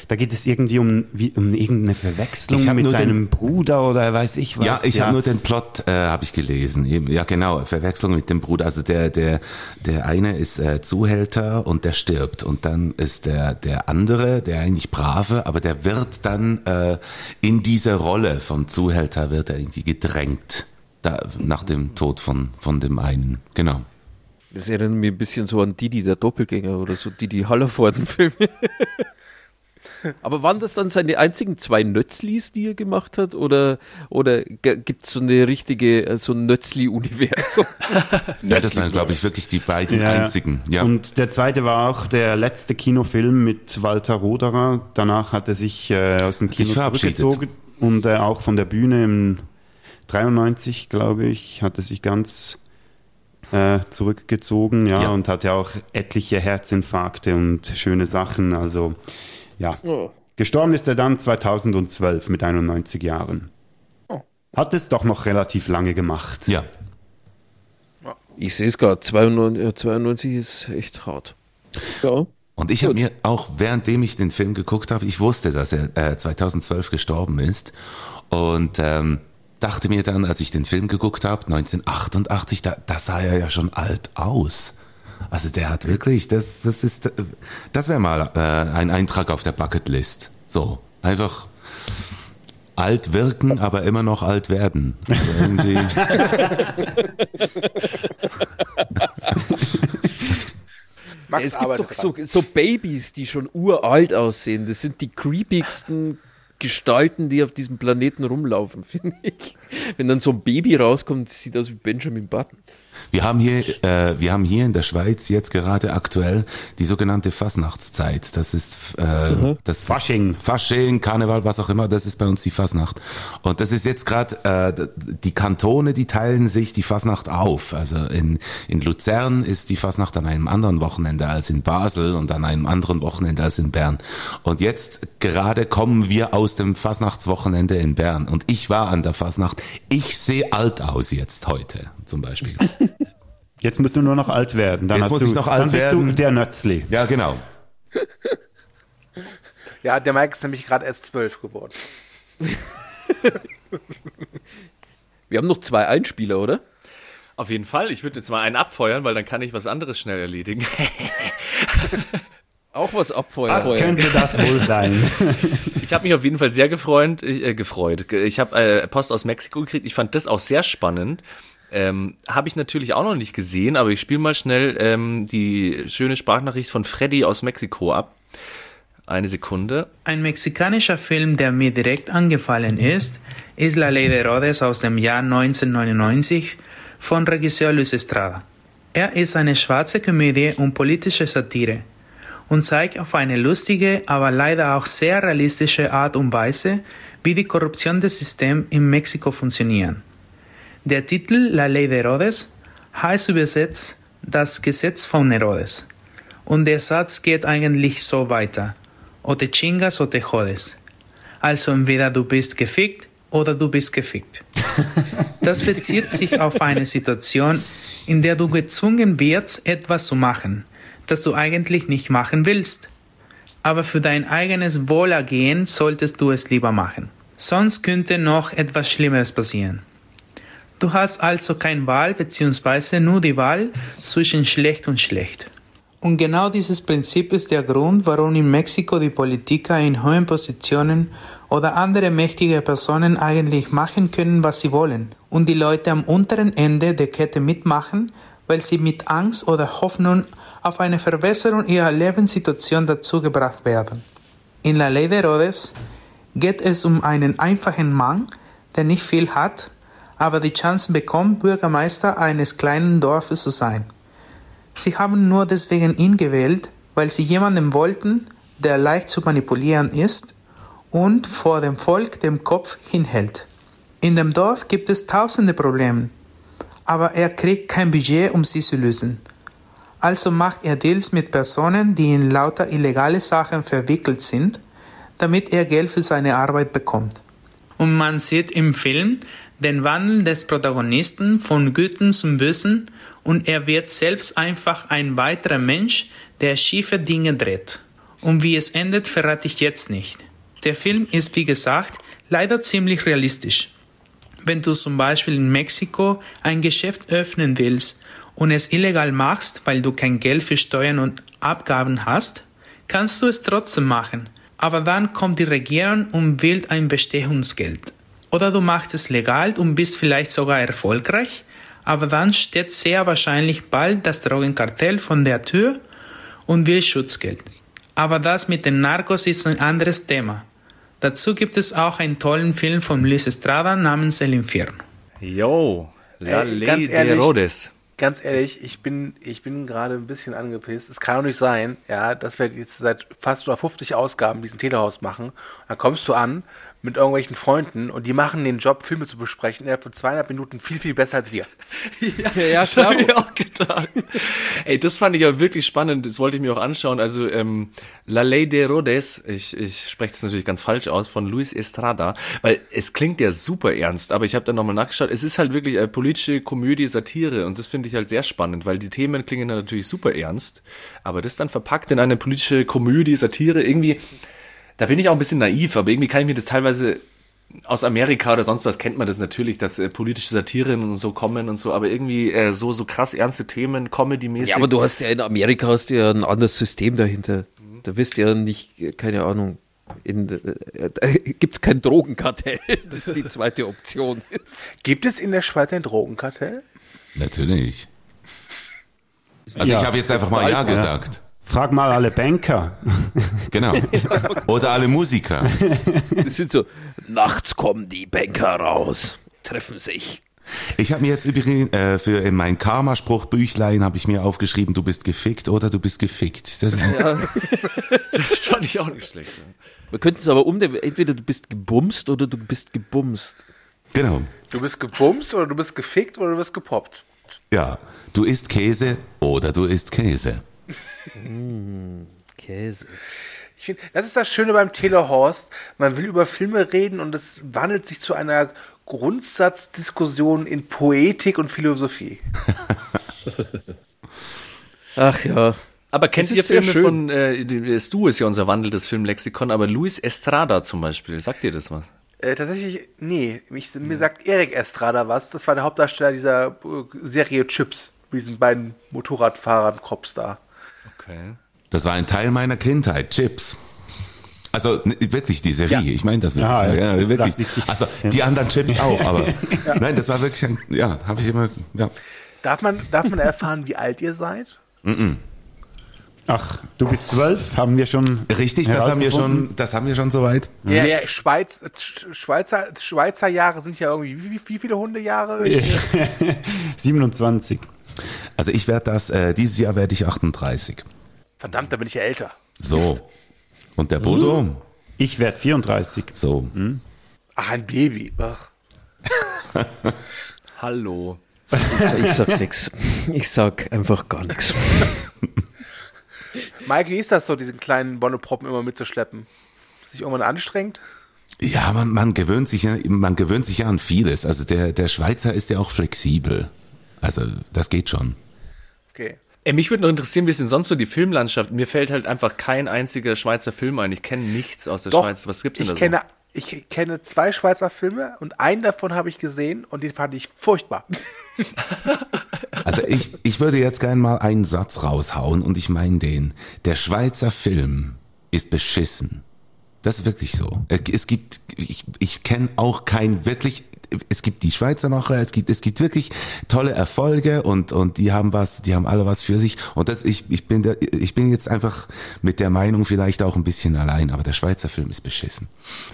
da geht es irgendwie um, wie, um irgendeine Verwechslung mit nur den- seinem Bruder oder weiß ich was. Ja, ich habe nur den Plot äh, habe ich gelesen. Eben, Ja, genau. Verwechslung mit dem Bruder. Also der der der eine ist äh, Zuhälter und der stirbt und dann ist der der andere, der eigentlich brave, aber der wird dann äh, in diese Rolle vom Zuhälter wird er irgendwie gedrängt da, nach dem Tod von von dem einen. Genau. Das erinnert mich ein bisschen so an Didi, der Doppelgänger oder so Didi Hallervorden-Filme. (laughs) Aber waren das dann seine einzigen zwei Nötzlis, die er gemacht hat? Oder, oder gibt es so eine richtige, äh, so ein Nötzli-Universum? (laughs) ja, das waren, glaube ich, wirklich die beiden Ja. einzigen. Ja. Und der zweite war auch der letzte Kinofilm mit Walter Roderer. Danach hat er sich äh, aus dem Kino zurückgezogen und äh, auch von der Bühne im 93, glaube ich, hat er sich ganz äh, zurückgezogen, ja, Ja. und hatte auch etliche Herzinfarkte und schöne Sachen. Also ja, Oh. gestorben ist er dann 2012 mit 91 Jahren. Hat es doch noch relativ lange gemacht. ja. Ich sehe es gerade, 92, ja, 92 ist echt hart. Ja. Und ich habe mir auch, währenddem ich den Film geguckt habe, ich wusste, dass er äh, 2012 gestorben ist. Und ähm, dachte mir dann, als ich den Film geguckt habe, 1988, da, da sah er ja schon alt aus. Also der hat wirklich, das, das ist, das wäre mal äh, ein Eintrag auf der Bucketlist. So, einfach alt wirken, aber immer noch alt werden. Also irgendwie, (laughs) Max es gibt doch so, so Babys, die schon uralt aussehen. Das sind die creepigsten Gestalten, die auf diesem Planeten rumlaufen, (laughs) finde ich. Wenn dann so ein Baby rauskommt, das sieht aus wie Benjamin Button. Wir haben hier, äh, wir haben hier in der Schweiz jetzt gerade aktuell die sogenannte Fasnachtszeit. Das ist, äh, das ist Fasching. Fasching, Karneval, was auch immer. Das ist bei uns die Fasnacht. Und das ist jetzt gerade äh, die Kantone, die teilen sich die Fasnacht auf. Also in in Luzern ist die Fasnacht an einem anderen Wochenende als in Basel und an einem anderen Wochenende als in Bern. Und jetzt gerade kommen wir aus dem Fasnachtswochenende in Bern. Und ich war an der Fasnacht. Ich sehe alt aus jetzt heute zum Beispiel. (laughs) Jetzt musst du nur noch alt werden. Dann Jetzt hast muss du, ich noch dann alt bist du der Nötzli. Ja, genau. Ja, der Mike ist nämlich gerade erst zwölf geworden. (laughs) Wir haben noch zwei Einspieler, oder? Auf jeden Fall. Ich würde jetzt mal einen abfeuern, weil dann kann ich was anderes schnell erledigen. (laughs) Auch was abfeuern. Was könnte das wohl sein? (laughs) Ich habe mich auf jeden Fall sehr gefreut. Äh, gefreut. Ich habe äh, Post aus Mexiko gekriegt. Ich fand das auch sehr spannend. Ähm, habe ich natürlich auch noch nicht gesehen, aber ich spiele mal schnell ähm, die schöne Sprachnachricht von Freddy aus Mexiko ab. Eine Sekunde. Ein mexikanischer Film, der mir direkt angefallen ist, ist La Ley de Herodes aus dem Jahr 1999 von Regisseur Luis Estrada. Er ist eine schwarze Komödie und politische Satire und zeigt auf eine lustige, aber leider auch sehr realistische Art und Weise, wie die Korruption des Systems in Mexiko funktioniert. Der Titel La Ley de Herodes heißt übersetzt Das Gesetz von Herodes. Und der Satz geht eigentlich so weiter. O te chingas o te jodes. Also entweder du bist gefickt oder du bist gefickt. (laughs) Das bezieht sich auf eine Situation, in der du gezwungen wirst, etwas zu machen, das du eigentlich nicht machen willst. Aber für dein eigenes Wohlergehen solltest du es lieber machen. Sonst könnte noch etwas Schlimmeres passieren. Du hast also keine Wahl bzw. nur die Wahl zwischen schlecht und schlecht. Und genau dieses Prinzip ist der Grund, warum in Mexiko die Politiker in hohen Positionen oder andere mächtige Personen eigentlich machen können, was sie wollen, und die Leute am unteren Ende der Kette mitmachen, weil sie mit Angst oder Hoffnung auf eine Verbesserung ihrer Lebenssituation dazu gebracht werden. In La Ley de Herodes geht es um einen einfachen Mann, der nicht viel hat, aber die Chance bekommt, Bürgermeister eines kleinen Dorfes zu sein. Sie haben nur deswegen ihn gewählt, weil sie jemanden wollten, der leicht zu manipulieren ist und vor dem Volk den Kopf hinhält. In dem Dorf gibt es tausende Probleme, aber er kriegt kein Budget, um sie zu lösen. Also macht er Deals mit Personen, die in lauter illegale Sachen verwickelt sind, damit er Geld für seine Arbeit bekommt. Und man sieht im Film den Wandel des Protagonisten von Guten zum Bösen und er wird selbst einfach ein weiterer Mensch, der schiefe Dinge dreht. Und wie es endet, verrate ich jetzt nicht. Der Film ist, wie gesagt, leider ziemlich realistisch. Wenn du zum Beispiel in Mexiko ein Geschäft öffnen willst und es illegal machst, weil du kein Geld für Steuern und Abgaben hast, kannst du es trotzdem machen. Aber dann kommt die Regierung und will ein Bestechungsgeld. Oder du machst es legal und bist vielleicht sogar erfolgreich, aber dann steht sehr wahrscheinlich bald das Drogenkartell von der Tür und will Schutzgeld. Aber das mit den Narcos ist ein anderes Thema. Dazu gibt es auch einen tollen Film von Luis Estrada namens El Infierno. Yo, La Ey, Ley ganz de ehrlich, Rhodes. Ganz ehrlich, ich bin, ich bin gerade ein bisschen angepisst. Es kann doch nicht sein, ja, dass wir jetzt seit fast oder 50 Ausgaben diesen Telehaus machen. Dann kommst du an mit irgendwelchen Freunden und die machen den Job, Filme zu besprechen, innerhalb von zweieinhalb Minuten viel, viel besser als wir. (laughs) Ja, ja das habe ich auch gedacht. (laughs) Ey, das fand ich ja wirklich spannend. Das wollte ich mir auch anschauen. Also ähm, La Ley de Rhodes, ich, ich spreche das natürlich ganz falsch aus, von Luis Estrada, weil es klingt ja super ernst, aber ich habe da nochmal nachgeschaut. Es ist halt wirklich eine politische Komödie, Satire und das finde ich halt sehr spannend, weil die Themen klingen dann natürlich super ernst, aber das dann verpackt in eine politische Komödie, Satire, irgendwie, da bin ich auch ein bisschen naiv, aber irgendwie kann ich mir das teilweise aus Amerika oder sonst was kennt man das natürlich, dass äh, politische Satiren und so kommen und so, aber irgendwie äh, so so krass ernste Themen, Comedy-mäßig. Ja, aber du hast ja in Amerika hast du ja ein anderes System dahinter. Da wirst du ja nicht, äh, keine Ahnung, in, äh, da (laughs) gibt's kein Drogenkartell, (laughs) das die zweite Option ist. Gibt es in der Schweiz ein Drogenkartell? Natürlich. Also Ja. ich habe jetzt einfach mal Ja gesagt. Frag mal alle Banker. (laughs) Genau. Oder alle Musiker. Das sind so, nachts kommen die Banker raus, treffen sich. Ich habe mir jetzt übrigens äh, für in mein Karma-Spruch-Büchlein habe ich mir aufgeschrieben, du bist gefickt oder du bist gefickt. Das, (laughs) das fand ich auch nicht schlecht. Ja. Wir könnten es aber umnehmen, entweder du bist gebumst oder du bist gebumst. genau. Du bist gebumst oder du bist gefickt oder du bist gepoppt? Ja. Du isst Käse oder du isst Käse. Käse. Ich find, das ist das Schöne beim Telehorst. Man will über Filme reden und es wandelt sich zu einer Grundsatzdiskussion in Poetik und Philosophie. (laughs) Ach ja. Aber kennt ihr Filme schön. von, äh, Stu ist ja unser wandelndes Filmlexikon, aber Luis Estrada zum Beispiel, sagt ihr das was? Äh, tatsächlich, nee. Ich, mir sagt Erik Estrada was. Das war der Hauptdarsteller dieser äh, Serie Chips. Mit diesen beiden Motorradfahrern Cops da. Okay. Das war ein Teil meiner Kindheit, Chips. Also n- wirklich die Serie, ich meine das wirklich. Ja, Ja, jetzt- jetzt wirklich. Also die anderen Chips auch, aber (laughs) nein, das war wirklich ein, ja, habe ich immer, ja. Darf man, darf man erfahren, wie alt ihr seid? Ach, du bist zwölf, haben wir schon. Richtig, das haben wir schon, das haben wir schon soweit. Ja. Der Schweiz, Sch- Schweizer, Schweizer Jahre sind ja irgendwie, wie, wie viele Hundejahre? (laughs) 27. Also ich werde das, äh, dieses Jahr werde ich 38. Verdammt, da bin ich ja älter. So. Und der Bodo? Ich werde 34. So. Ach, ein Baby. Ach. (laughs) Hallo. (laughs) Ich sag nix. Ich sag einfach gar nichts. (laughs) Mike, wie ist das so, diesen kleinen Bonneproppen immer mitzuschleppen? Sich irgendwann anstrengt? Ja, man, man gewöhnt sich ja, man gewöhnt sich ja an vieles. Also der, der Schweizer ist ja auch flexibel. Also das geht schon. Okay. Ey, mich würde noch interessieren, wie ist denn sonst so die Filmlandschaft? Mir fällt halt einfach kein einziger Schweizer Film ein. Ich kenne nichts aus der Doch, Schweiz. Was gibt's denn ich da kenne, Ich kenne zwei Schweizer Filme und einen davon habe ich gesehen und den fand ich furchtbar. (laughs) Also ich, ich würde jetzt gerne mal einen Satz raushauen und ich meine den. Der Schweizer Film ist beschissen. Das ist wirklich so. Es gibt, ich, ich kenne auch kein wirklich, es gibt die Schweizer Macher, es gibt, es gibt wirklich tolle Erfolge und, und die haben was, die haben alle was für sich. Und das, ich, ich bin der, ich bin jetzt einfach mit der Meinung vielleicht auch ein bisschen allein, aber der Schweizer Film ist beschissen.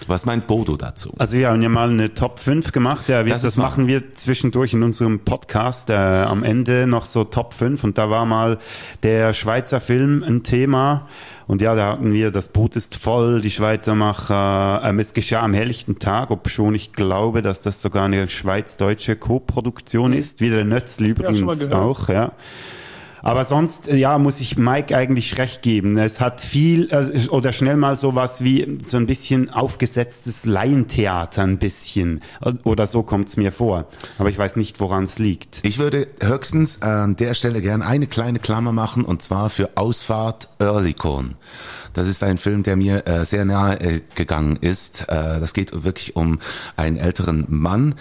Was meint Bodo dazu? Also wir haben ja mal eine Top 5 gemacht. Ja, wir, Das das machen wir zwischendurch in unserem Podcast äh, am Ende noch so Top 5 und da war mal der Schweizer Film ein Thema. Und ja, da hatten wir, das Boot ist voll, die Schweizer Macher, ähm, es geschah am helllichten Tag, ob schon ich glaube, dass das sogar eine schweiz-deutsche Co-Produktion ist, wie der Nötzl übrigens auch, ja. Aber sonst, äh, ja, muss ich Mike eigentlich recht geben. Es hat viel äh, oder schnell mal sowas wie so ein bisschen aufgesetztes Laientheater ein bisschen. Oder so kommt's mir vor. Aber ich weiß nicht, woran es liegt. Ich würde höchstens an der Stelle gern eine kleine Klammer machen und zwar für Ausfahrt Oerlikon. Das ist ein Film, der mir äh, sehr nahe äh, gegangen ist. Äh, das geht wirklich um einen älteren Mann,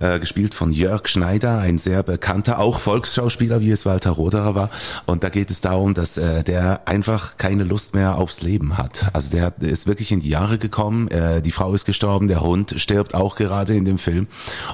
äh, gespielt von Jörg Schneider, ein sehr bekannter, auch Volksschauspieler, wie es Walter Roderer war. Und da geht es darum, dass äh, der einfach keine Lust mehr aufs Leben hat. Also der hat, ist wirklich in die Jahre gekommen. Äh, die Frau ist gestorben, der Hund stirbt auch gerade in dem Film.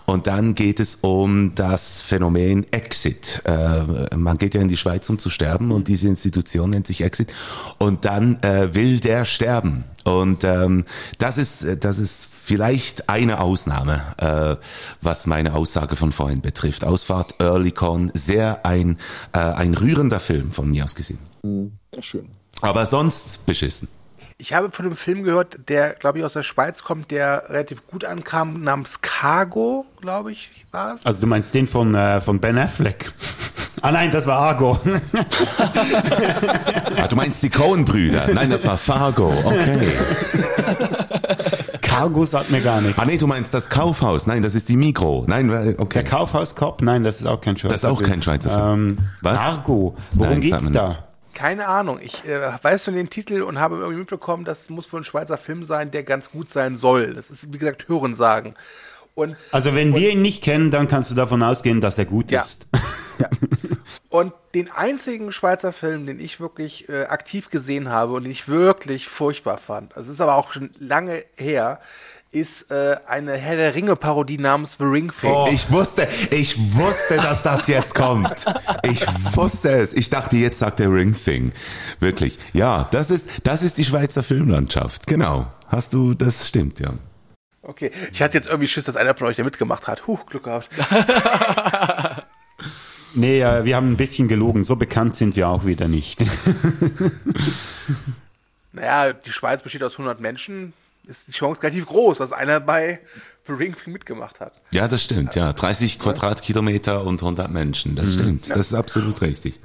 Und dann geht es um das Phänomen Exit. Man geht ja in die Schweiz, um zu sterben und diese Institution nennt sich Exit. Und dann äh, will der sterben. Und ähm, das ist das ist vielleicht eine Ausnahme, äh, was meine Aussage von vorhin betrifft. Ausfahrt Earlycon, sehr ein äh, ein rührender Film von mir aus gesehen. Ja, schön. Aber sonst beschissen. Ich habe von einem Film gehört, der, glaube ich, aus der Schweiz kommt, der relativ gut ankam, namens Cargo, glaube ich, war es. Also du meinst den von, äh, von Ben Affleck? Ah nein, das war Argo. (laughs) Ah, du meinst die Cohen-Brüder? Nein, das war Fargo. Okay. Cargo sagt mir gar nichts. Ah nee, du meinst das Kaufhaus? Nein, das ist die Mikro. Nein, okay. Der Kaufhaus-Cop? Nein, das ist auch kein Schweizer Das ist auch kein Schweizer Film. Ähm, Was? Argo. Worum Nein, geht's da? Keine Ahnung. Ich äh, weiß nur den Titel und habe irgendwie mitbekommen, das muss wohl ein Schweizer Film sein, der ganz gut sein soll. Das ist, wie gesagt, Hörensagen. Und Also wenn wir ihn nicht kennen, dann kannst du davon ausgehen, dass er gut Ja. ist. Und den einzigen Schweizer Film, den ich wirklich äh, aktiv gesehen habe und den ich wirklich furchtbar fand, also es ist aber auch schon lange her, ist äh, eine Herr der Ringe-Parodie namens The Ring Thing. Ich wusste, ich wusste, dass das jetzt kommt. Ich wusste es. Ich dachte, jetzt sagt der Ring Thing. Wirklich. Ja, das ist, das ist die Schweizer Filmlandschaft. Genau. Hast du, das stimmt, ja. Okay, ich hatte jetzt irgendwie Schiss, dass einer von euch da mitgemacht hat. Huch, Glück gehabt. (laughs) Nee, äh, wir haben ein bisschen gelogen. So bekannt sind wir auch wieder nicht. (laughs) Naja, die Schweiz besteht aus 100 Menschen. Ist die Chance relativ groß, dass einer bei The Ring mitgemacht hat. Ja, das stimmt, ja. 30 Quadratkilometer und 100 Menschen. Das stimmt. Das ist absolut richtig.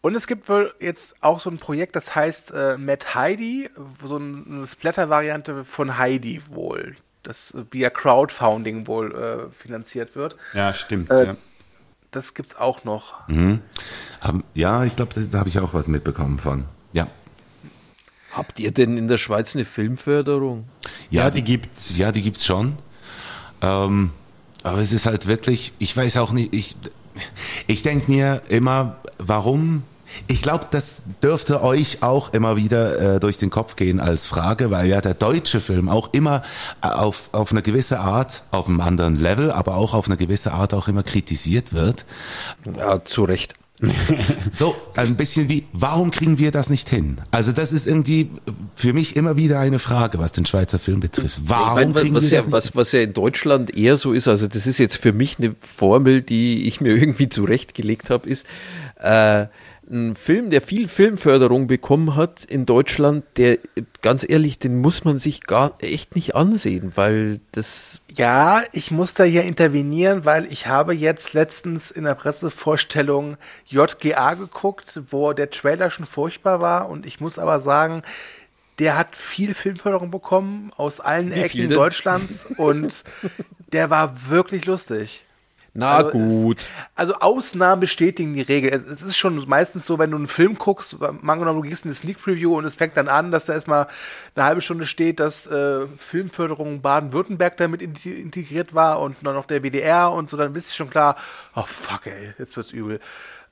Und es gibt wohl jetzt auch so ein Projekt, das heißt äh, Matt Heidi, so eine Splatter-Variante von Heidi wohl, das äh, via Crowdfunding wohl äh, finanziert wird. ja, stimmt. Äh, ja. Das gibt's auch noch. Haben- Ja, ich glaube, da, da habe ich auch was mitbekommen von. Ja. Habt ihr denn in der Schweiz eine Filmförderung? Ja, die gibt's. Ja, die gibt's schon. Ähm, aber es ist halt wirklich, ich weiß auch nicht, ich, ich denke mir immer, warum? Ich glaube, das dürfte euch auch immer wieder äh, durch den Kopf gehen als Frage, weil ja der deutsche Film auch immer äh, auf, auf eine gewisse Art, auf einem anderen Level, aber auch auf eine gewisse Art auch immer kritisiert wird. Ja, zu Recht. (laughs) So, ein bisschen wie, warum kriegen wir das nicht hin? Also das ist irgendwie für mich immer wieder eine Frage, was den Schweizer Film betrifft. Warum ich meine, kriegen was, wir ja, das nicht was, was ja in Deutschland eher so ist, also das ist jetzt für mich eine Formel, die ich mir (laughs) irgendwie zurechtgelegt habe, ist äh, ein Film, der viel Filmförderung bekommen hat in Deutschland, der ganz ehrlich, den muss man sich gar echt nicht ansehen, weil das Ja, ich muss da hier intervenieren, weil ich habe jetzt letztens in der Pressevorstellung JGA geguckt, wo der Trailer schon furchtbar war und ich muss aber sagen, der hat viel Filmförderung bekommen aus allen Wie Ecken? Deutschlands und der war wirklich lustig. Na Also es- gut. Also Ausnahmen bestätigen die Regel. Es- Es ist schon meistens so, wenn du einen Film guckst, angenommen, du gehst in eine Sneak Preview und es fängt dann an, dass da erstmal eine halbe Stunde steht, dass äh, Filmförderung Baden-Württemberg damit in- integriert war und dann noch der WDR und so, dann bist du schon klar, oh fuck ey, jetzt wird's übel.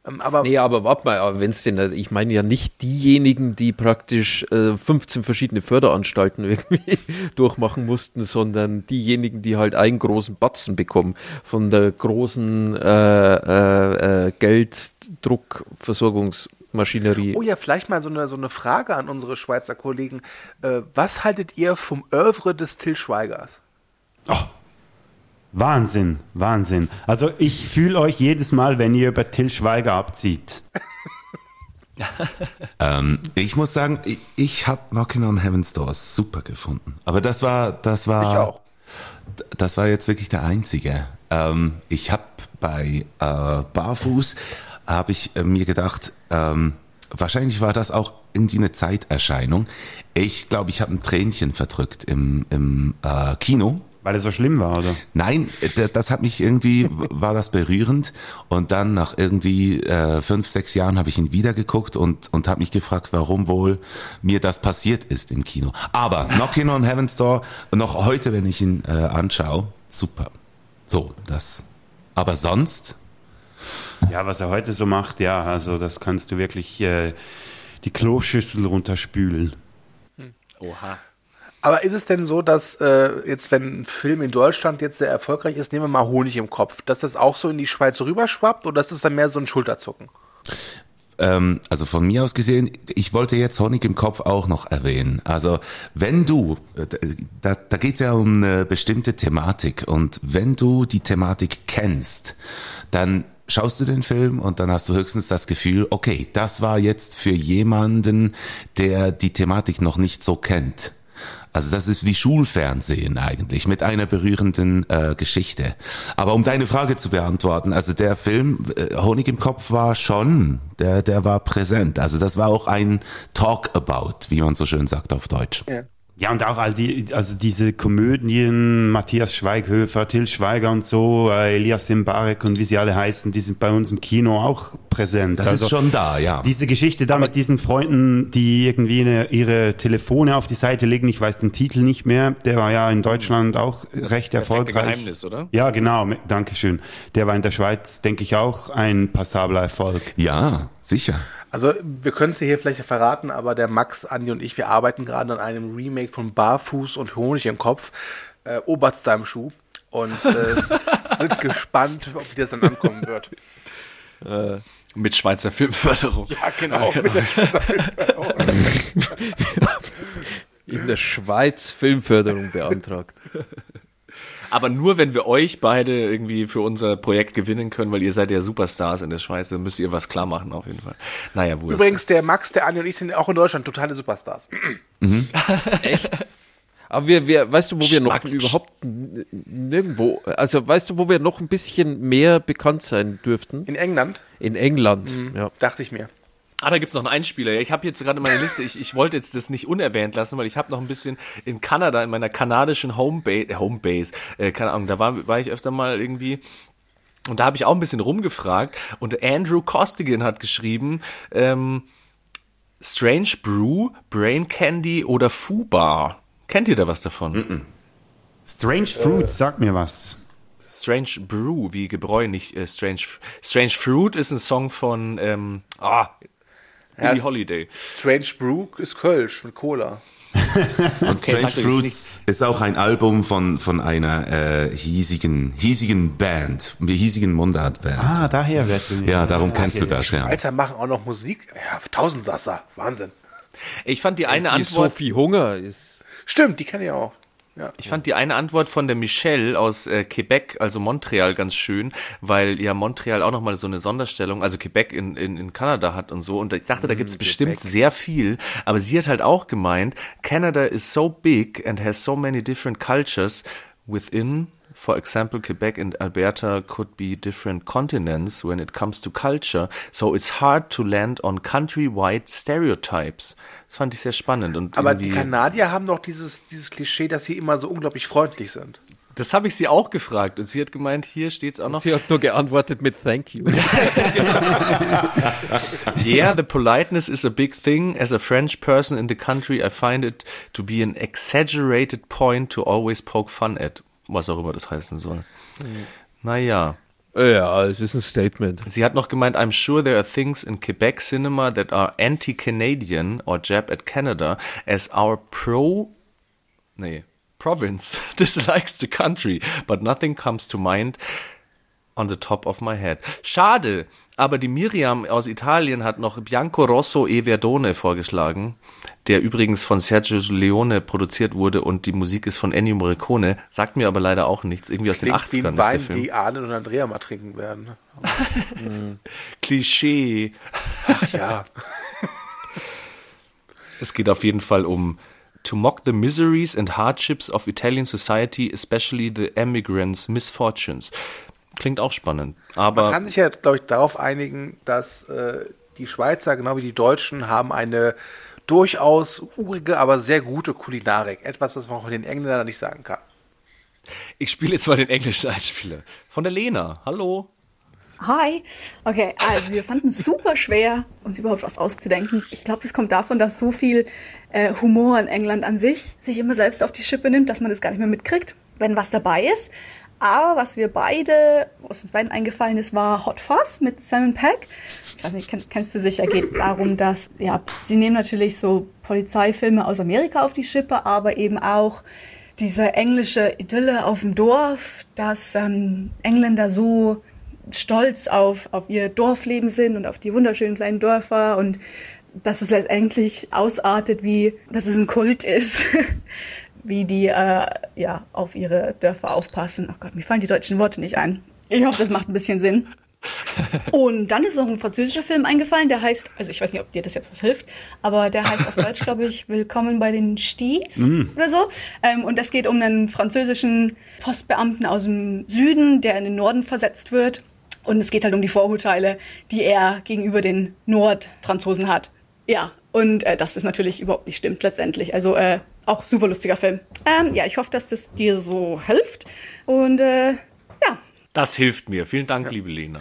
Ähm, aber Nee, aber warte mal, aber wenn's denn, ich meine ja nicht diejenigen, die praktisch äh, 15 verschiedene Förderanstalten (laughs) irgendwie durchmachen mussten, sondern diejenigen, die halt einen großen Batzen bekommen von der großen äh, äh, äh, Gelddruckversorgungsmaschinerie. Oh ja, vielleicht mal so eine, so eine Frage an unsere Schweizer Kollegen. Äh, was haltet ihr vom Oeuvre des Till Schweigers? Wahnsinn, Wahnsinn. Also ich fühle euch jedes Mal, wenn ihr über Till Schweiger abzieht. (laughs) Ähm, ich muss sagen, ich, ich habe Knocking on Heaven's Door super gefunden. Aber das war, das war, Ich auch. das war jetzt wirklich der einzige. Ähm, ich habe bei äh, Barfuß habe ich äh, mir gedacht, ähm, wahrscheinlich war das auch irgendwie eine Zeiterscheinung. Ich glaube, ich habe ein Tränchen verdrückt im, im äh, Kino. Weil es so schlimm war, oder? Nein, das, das hat mich irgendwie, war das berührend. Und dann nach irgendwie äh, fünf, sechs Jahren habe ich ihn wieder geguckt und, und habe mich gefragt, warum wohl mir das passiert ist im Kino. Aber Knocking on Heaven's Door, noch heute, wenn ich ihn äh, anschaue, super. So, das. Aber sonst, Ja, was er heute so macht, ja, also das kannst du wirklich äh, die Kloschüssel runterspülen. Oha. Aber ist es denn so, dass äh, jetzt, wenn ein Film in Deutschland jetzt sehr erfolgreich ist, nehmen wir mal Honig im Kopf, dass das auch so in die Schweiz rüberschwappt oder ist das dann mehr so ein Schulterzucken? ähm, also von mir aus gesehen, ich wollte jetzt Honig im Kopf auch noch erwähnen. Also wenn du, äh, da, da geht es ja um eine bestimmte Thematik und wenn du die Thematik kennst, dann schaust du den Film und dann hast du höchstens das Gefühl, okay, das war jetzt für jemanden, der die Thematik noch nicht so kennt. Also das ist wie Schulfernsehen eigentlich mit einer berührenden äh, Geschichte. Aber um deine Frage zu beantworten, also der Film äh, Honig im Kopf war schon, der der war präsent. Also das war auch ein Talk about, wie man so schön sagt auf Deutsch. Ja. Ja, und auch all die, also diese Komödien, Matthias Schweighöfer, Till Schweiger und so, äh, Elias Mbarek und wie sie alle heißen, die sind bei uns im Kino auch präsent. Das also, ist schon da, ja. Diese Geschichte da mit diesen Freunden, die irgendwie eine, ihre Telefone auf die Seite legen, ich weiß den Titel nicht mehr, der war ja in Deutschland auch recht erfolgreich. Geheimnis, oder? Ja, genau, Dankeschön. Der war in der Schweiz, denke ich, auch ein passabler Erfolg. Ja, sicher. Also wir können es dir hier vielleicht verraten, aber der Max, Andi und ich, wir arbeiten gerade an einem Remake von Barfuß und Honig im Kopf, äh, Oberst seinem Schuh und äh, (laughs) sind gespannt, ob wie das dann ankommen wird. Mit Schweizer Filmförderung. Ja, genau. Mit der Schweizer Filmförderung. (laughs) In der Schweiz Filmförderung beantragt. Aber nur wenn wir euch beide irgendwie für unser Projekt gewinnen können, weil ihr seid ja Superstars in der Schweiz, dann müsst ihr was klar machen auf jeden Fall. Naja, wo Übrigens, der Max, der Andi und ich sind auch in Deutschland totale Superstars. (clears throat) Echt? Aber wir, wir, weißt du, wo wir noch Schmacks- überhaupt n- nirgendwo, also weißt du, wo wir noch ein bisschen mehr bekannt sein dürften? In England, In England. Ja. dachte ich mir. Ah, da gibt's noch einen Einspieler. Ja, Ich habe jetzt gerade meine Liste. Ich, ich wollte jetzt das nicht unerwähnt lassen, weil ich habe noch ein bisschen in Kanada, in meiner kanadischen Homebase, äh, Homebase, äh, keine Ahnung, da war, war ich öfter mal irgendwie. Und da habe ich auch ein bisschen rumgefragt. Und Andrew Costigan hat geschrieben, ähm, Strange Brew, Brain Candy oder Fubar. Kennt ihr da was davon? Strange Fruits, sag mir was. Strange Brew, wie Gebräu, nicht äh, Strange. Strange Fruit ist ein Song von ähm, ah, Billie es- Holiday. Strange Brew ist Kölsch mit Cola. Und Strange sagt euch Fruits ist auch ein Album von, von einer äh, hiesigen, hiesigen Band, hiesigen Mundart-Band. Ah, daher wird du. ja, darum kennst du das, ja. Schweizer machen auch noch Musik. Ja, Tausendsasser. Wahnsinn. Ich fand die eine Die Antwort. Sophie Hunger ist. Stimmt, die kenne ich auch. Ja. Ich fand die eine Antwort von der Michelle aus äh, Quebec, also Montreal, ganz schön, weil ja Montreal auch nochmal so eine Sonderstellung, also Quebec in, in, in Kanada hat und so. Und ich dachte, da gibt's bestimmt sehr viel. Aber sie hat halt auch gemeint, Canada is so big and has so many different cultures within. For example, Quebec and Alberta could be different continents when it comes to culture. So it's hard to land on countrywide stereotypes. Das fand ich sehr spannend. Und Aber die Kanadier haben doch dieses, dieses Klischee, dass sie immer so unglaublich freundlich sind. Das habe ich sie auch gefragt und sie hat gemeint, hier steht's auch noch. Sie hat nur geantwortet mit Thank you. (laughs) Yeah, the politeness is a big thing. As a French person in the country, I find it to be an exaggerated point to always poke fun at. Was auch immer das heißen soll. Naja. ja, es ist ein Statement. Sie hat noch gemeint, I'm sure there are things in Quebec cinema that are anti-Canadian or jab at Canada as our pro, nee, province (laughs) dislikes the country, but nothing comes to mind on the top of my head. Schade, aber die Miriam aus Italien hat noch Bianco Rosso e Verdone vorgeschlagen, der übrigens von Sergio Leone produziert wurde und die Musik ist von Ennio Morricone, sagt mir aber leider auch nichts, irgendwie aus den Klingt wie 80ern ein ist der Wein, Film. die Arne und Andrea mal trinken werden. (laughs) Klischee. Ja. (laughs) Es geht auf jeden Fall um to mock the miseries and hardships of Italian society, especially the emigrants' misfortunes. Klingt auch spannend. Man Aber kann sich ja, glaube ich, darauf einigen, dass äh, die Schweizer, genau wie die Deutschen, haben eine durchaus urige, aber sehr gute Kulinarik. Etwas, was man auch den Engländern nicht sagen kann. Ich spiele jetzt mal den englischen Einspieler. Von der Lena. Hallo. Hi. Okay, also wir fanden es super schwer, uns überhaupt was auszudenken. Ich glaube, es kommt davon, dass so viel äh, Humor in England an sich sich immer selbst auf die Schippe nimmt, dass man das gar nicht mehr mitkriegt, wenn was dabei ist. Aber was wir beide, was uns beiden eingefallen ist, war Hot Fuzz mit Simon Peck. Ich weiß nicht, kennst, kennst du sicher, geht darum, dass, ja, sie nehmen natürlich so Polizeifilme aus Amerika auf die Schippe, aber eben auch diese englische Idylle auf dem Dorf, dass ähm, Engländer so stolz auf, auf ihr Dorfleben sind und auf die wunderschönen kleinen Dörfer und dass es letztendlich ausartet, wie dass es ein Kult ist, (laughs) wie die äh, ja auf ihre Dörfer aufpassen. Oh Gott, mir fallen die deutschen Worte nicht ein. Ich hoffe, das macht ein bisschen Sinn. (laughs) Und dann ist noch ein französischer Film eingefallen, der heißt, also ich weiß nicht, ob dir das jetzt was hilft, aber der heißt auf Deutsch, glaube ich, Willkommen bei den Sties mm. oder so. Ähm, und das geht um einen französischen Postbeamten aus dem Süden, der in den Norden versetzt wird. Und es geht halt um die Vorurteile, die er gegenüber den Nordfranzosen hat. Ja, und äh, das ist natürlich überhaupt nicht stimmt letztendlich. Also äh, auch super lustiger Film. Ähm, ja, ich hoffe, dass das dir so hilft. Und äh, ja. Das hilft mir. Vielen Dank, ja. liebe Lena.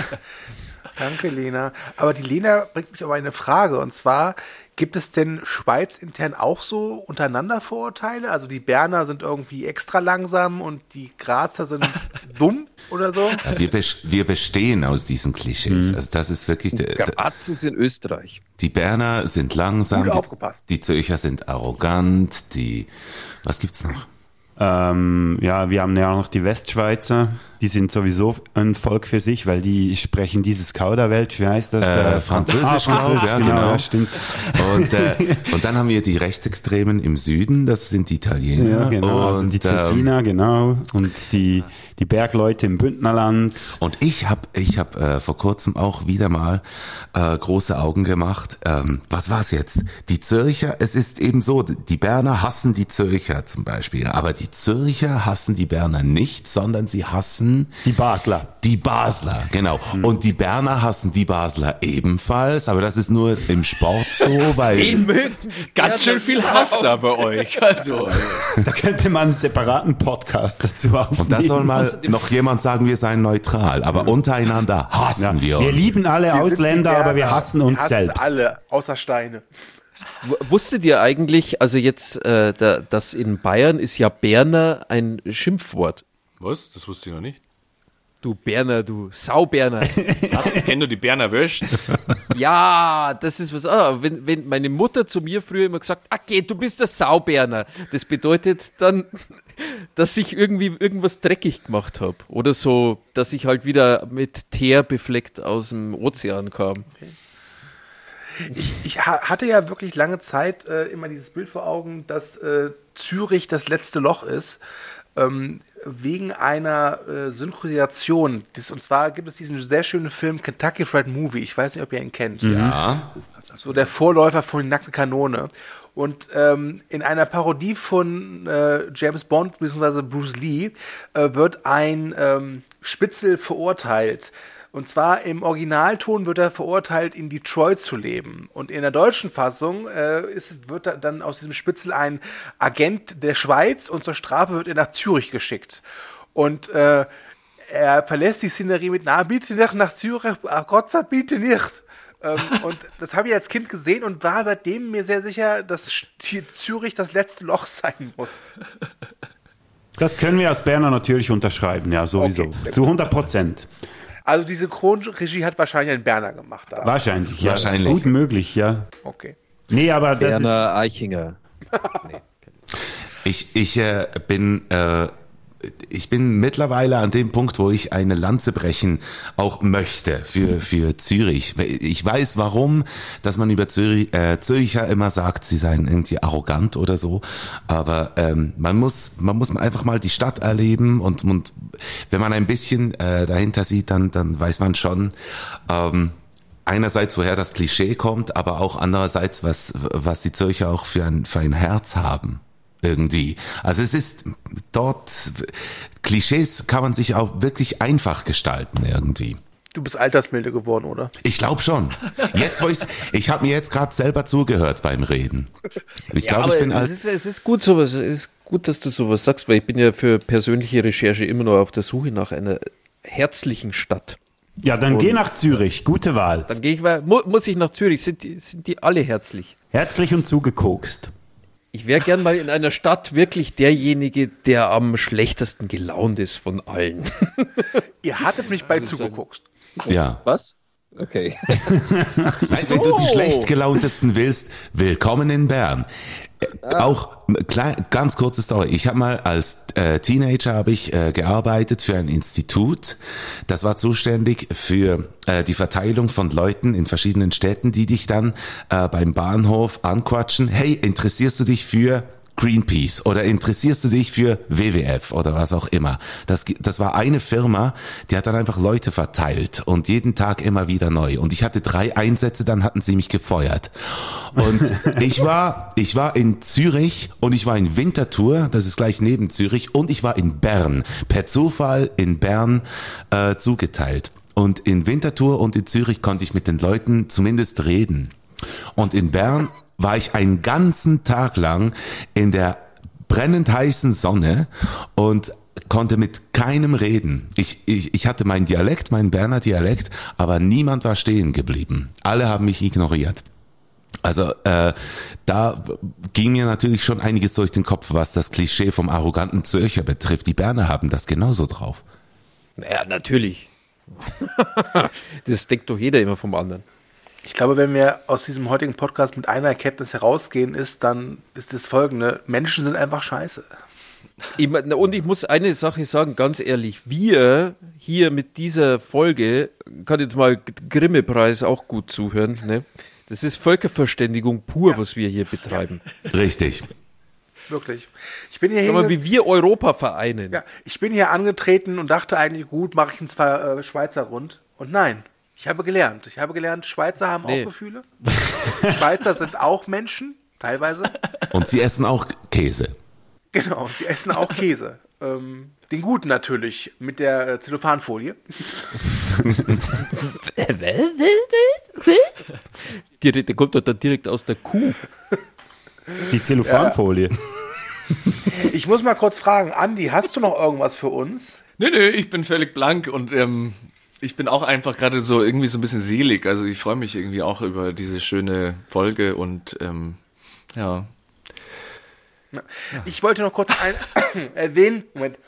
(laughs) Danke, Lena. Aber die Lena bringt mich auf eine Frage. Und zwar, Gibt es denn Schweiz intern auch so untereinander Vorurteile? Also die Berner sind irgendwie extra langsam und die Grazer sind (laughs) dumm oder so? Ja, wir, wir, bestehen aus diesen Klischees. Mhm. Also das ist wirklich. Der, Graz ist in Österreich. Die Berner sind langsam. Gut aufgepasst. Die, die Zürcher sind arrogant. Die. Was gibt's noch? Ähm, ja, wir haben ja auch noch die Westschweizer. Die sind sowieso ein Volk für sich, weil die sprechen dieses Kauderwelsch, wie heißt das? Äh, Französisch, ah, Französisch ja, genau. genau. Stimmt. Und, äh, (laughs) und dann haben wir die Rechtsextremen im Süden, das sind die Italiener. Ja, genau, und, also die Tessiner, ähm, genau. Und die, die Bergleute im Bündnerland. Und ich habe ich hab, äh, vor kurzem auch wieder mal äh, große Augen gemacht. Ähm, was war's jetzt? Die Zürcher, es ist eben so, die Berner hassen die Zürcher zum Beispiel, aber die Zürcher hassen die Berner nicht, sondern sie hassen die Basler. Die Basler, genau. Mhm. Und die Berner hassen die Basler ebenfalls, aber das ist nur im Sport so, weil. Die mögen ganz schön viel Hass da bei euch. Also. (laughs) Da könnte man einen separaten Podcast dazu aufnehmen. Und da soll mal noch jemand sagen, wir seien neutral, aber untereinander hassen ja. wir uns. Wir lieben alle wir Ausländer, aber wir hassen uns wir hassen selbst. Alle, außer Steine. Wusstet ihr eigentlich, also jetzt, äh, da, dass in Bayern ist ja Berner ein Schimpfwort. Was? Das wusste ich noch nicht. Du Berner, du Sauberner. (laughs) Was? Kenn du die Berner Würst? (laughs) ja, das ist was. Ah, wenn, wenn meine Mutter zu mir früher immer gesagt, okay, du bist der Sauberner. Das bedeutet dann, (laughs) dass ich irgendwie irgendwas dreckig gemacht habe. Oder so, dass ich halt wieder mit Teer befleckt aus dem Ozean kam. Okay. Ich, ich, hatte ja wirklich lange Zeit äh, immer dieses Bild vor Augen, dass äh, Zürich das letzte Loch ist. Ähm, wegen einer äh, Synchronisation. Das, und zwar gibt es diesen sehr schönen Film Kentucky Fried Movie. Ich weiß nicht, ob ihr ihn kennt. Ja. Das ist so der Vorläufer von Nackten Kanone. Und ähm, in einer Parodie von äh, James Bond bzw. Bruce Lee äh, wird ein ähm, Spitzel verurteilt, und zwar im Originalton wird er verurteilt, in Detroit zu leben. Und in der deutschen Fassung äh, ist, wird dann aus diesem Spitzel ein Agent der Schweiz und zur Strafe wird er nach Zürich geschickt. Und äh, er verlässt die Szenerie mit, na, bitte nicht nach Zürich, ach Gott sei bitte nicht. ähm, (laughs) und das habe ich als Kind gesehen und war seitdem mir sehr sicher, dass Zürich das letzte Loch sein muss. Das können wir als Berner natürlich unterschreiben, ja, sowieso. Okay. Zu 100 Prozent. Also die Synchronregie hat wahrscheinlich ein Berner gemacht. Da. Wahrscheinlich, ja. Wahrscheinlich. Gut möglich, ja. Okay. Nee, aber das Berner ist... Eichinger. (laughs) nee. Ich, ich äh, bin äh, ich bin mittlerweile an dem Punkt, wo ich eine Lanze brechen auch möchte für, für Zürich. Ich weiß warum, dass man über Zürich, äh, Züricher immer sagt, sie seien irgendwie arrogant oder so. Aber ähm, man muss, man muss einfach mal die Stadt erleben und, und wenn man ein bisschen äh, dahinter sieht, dann, dann weiß man schon, ähm, einerseits, woher das Klischee kommt, aber auch andererseits, was, was die Zürcher auch für ein, für ein Herz haben irgendwie. Also es ist dort, Klischees kann man sich auch wirklich einfach gestalten irgendwie. Du bist altersmilde geworden, oder? Ich glaube schon. Jetzt, wo ich's, ich habe mir jetzt gerade selber zugehört beim Reden. Ich glaube, ich bin es ist, es ist gut sowas, es ist gut, dass du sowas sagst, weil ich bin ja für persönliche Recherche immer noch auf der Suche nach einer herzlichen Stadt. Ja, dann geh nach Zürich. Gute Wahl. Dann gehe ich, weil- mu muss ich nach Zürich, sind die, sind die alle herzlich. Herzlich und zugekokst. Ich wäre gern mal in einer Stadt wirklich derjenige, der am schlechtesten gelaunt ist von allen. (laughs) Ihr hattet mich bei zugeguckt. Ja. Was? Okay. Nein, (laughs) wenn du die schlecht gelauntesten willst, willkommen in Bern. Äh, Auch klein, ganz kurze Story. Ich habe mal als äh, Teenager habe ich äh, gearbeitet für ein Institut. Das war zuständig für äh, die Verteilung von Leuten in verschiedenen Städten, die dich dann äh, beim Bahnhof anquatschen. Hey, interessierst du dich für Greenpeace oder interessierst du dich für WWF oder was auch immer. Das, das war eine Firma, die hat dann einfach Leute verteilt und jeden Tag immer wieder neu. Und ich hatte drei Einsätze, dann hatten sie mich gefeuert. Und (laughs) ich war, ich war in Zürich und ich war in Winterthur, das ist gleich neben Zürich, und ich war in Bern. Per Zufall in Bern äh, zugeteilt. Und in Winterthur und in Zürich konnte ich mit den Leuten zumindest reden. Und in Bern war ich einen ganzen Tag lang in der brennend heißen Sonne und konnte mit keinem reden. Ich, ich, ich hatte meinen Dialekt, meinen Berner Dialekt, aber niemand war stehen geblieben. Alle haben mich ignoriert. Also äh, da ging mir natürlich schon einiges durch den Kopf, was das Klischee vom arroganten Zürcher betrifft. Die Berner haben das genauso drauf. Ja, natürlich. (laughs) das denkt doch jeder immer vom anderen. Ich glaube, wenn wir aus diesem heutigen Podcast mit einer Erkenntnis herausgehen, ist dann ist das folgende: Menschen sind einfach scheiße. Und ich muss eine Sache sagen, ganz ehrlich, wir hier mit dieser Folge, kann jetzt mal Grimme-Preis auch gut zuhören, ne? Das ist Völkerverständigung pur, was wir hier betreiben. Richtig. Wirklich. Ich bin hier, Aber hinge- wie wir Europa vereinen. ja, ich bin hier angetreten und dachte eigentlich, gut, mache ich einen zwei äh, Schweizer rund. Und nein, ich habe gelernt. Ich habe gelernt, Schweizer haben Nee. auch Gefühle. (laughs) Schweizer sind auch Menschen, teilweise. Und sie essen auch Käse. Genau, sie essen auch Käse. Ähm, den guten natürlich, mit der äh, Zellophanfolie. (laughs) Direkt, der kommt doch dann direkt aus der Kuh. Die Zellophanfolie. Ich muss mal kurz fragen, Andi, hast du noch irgendwas für uns? Nö, nö, ich bin völlig blank und ähm, ich bin auch einfach gerade so irgendwie so ein bisschen selig. Also ich freue mich irgendwie auch über diese schöne Folge und ähm, ja. Ich wollte noch kurz ein (coughs) erwähnen. Moment.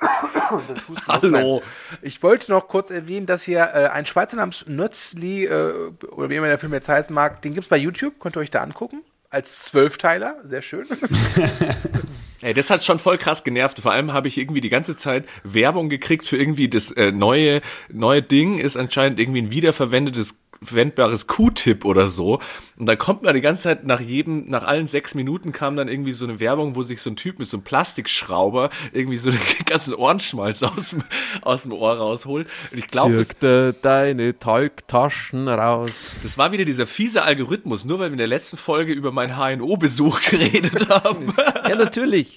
(coughs) Hallo. Ich wollte noch kurz erwähnen, dass hier äh, ein Schweizer namens Nötzli, äh, oder wie immer der Film jetzt heißen mag, den gibt's bei YouTube, könnt ihr euch da angucken. Als Zwölfteiler, sehr schön. (laughs) Ey, das hat schon voll krass genervt. Vor allem habe ich irgendwie die ganze Zeit Werbung gekriegt für irgendwie das äh, neue neue Ding ist anscheinend irgendwie ein wiederverwendetes verwendbares Q-Tip oder so. Und da kommt man die ganze Zeit nach jedem, nach allen sechs Minuten kam dann irgendwie so eine Werbung, wo sich so ein Typ mit so einem Plastikschrauber irgendwie so (laughs) den ganzen Ohrenschmalz aus dem, aus dem Ohr rausholt. Und ich glaube, Zirkte deine Talgtaschen raus. das war wieder dieser fiese Algorithmus, nur weil wir in der letzten Folge über meinen HNO-Besuch (laughs) geredet haben. Ja, natürlich.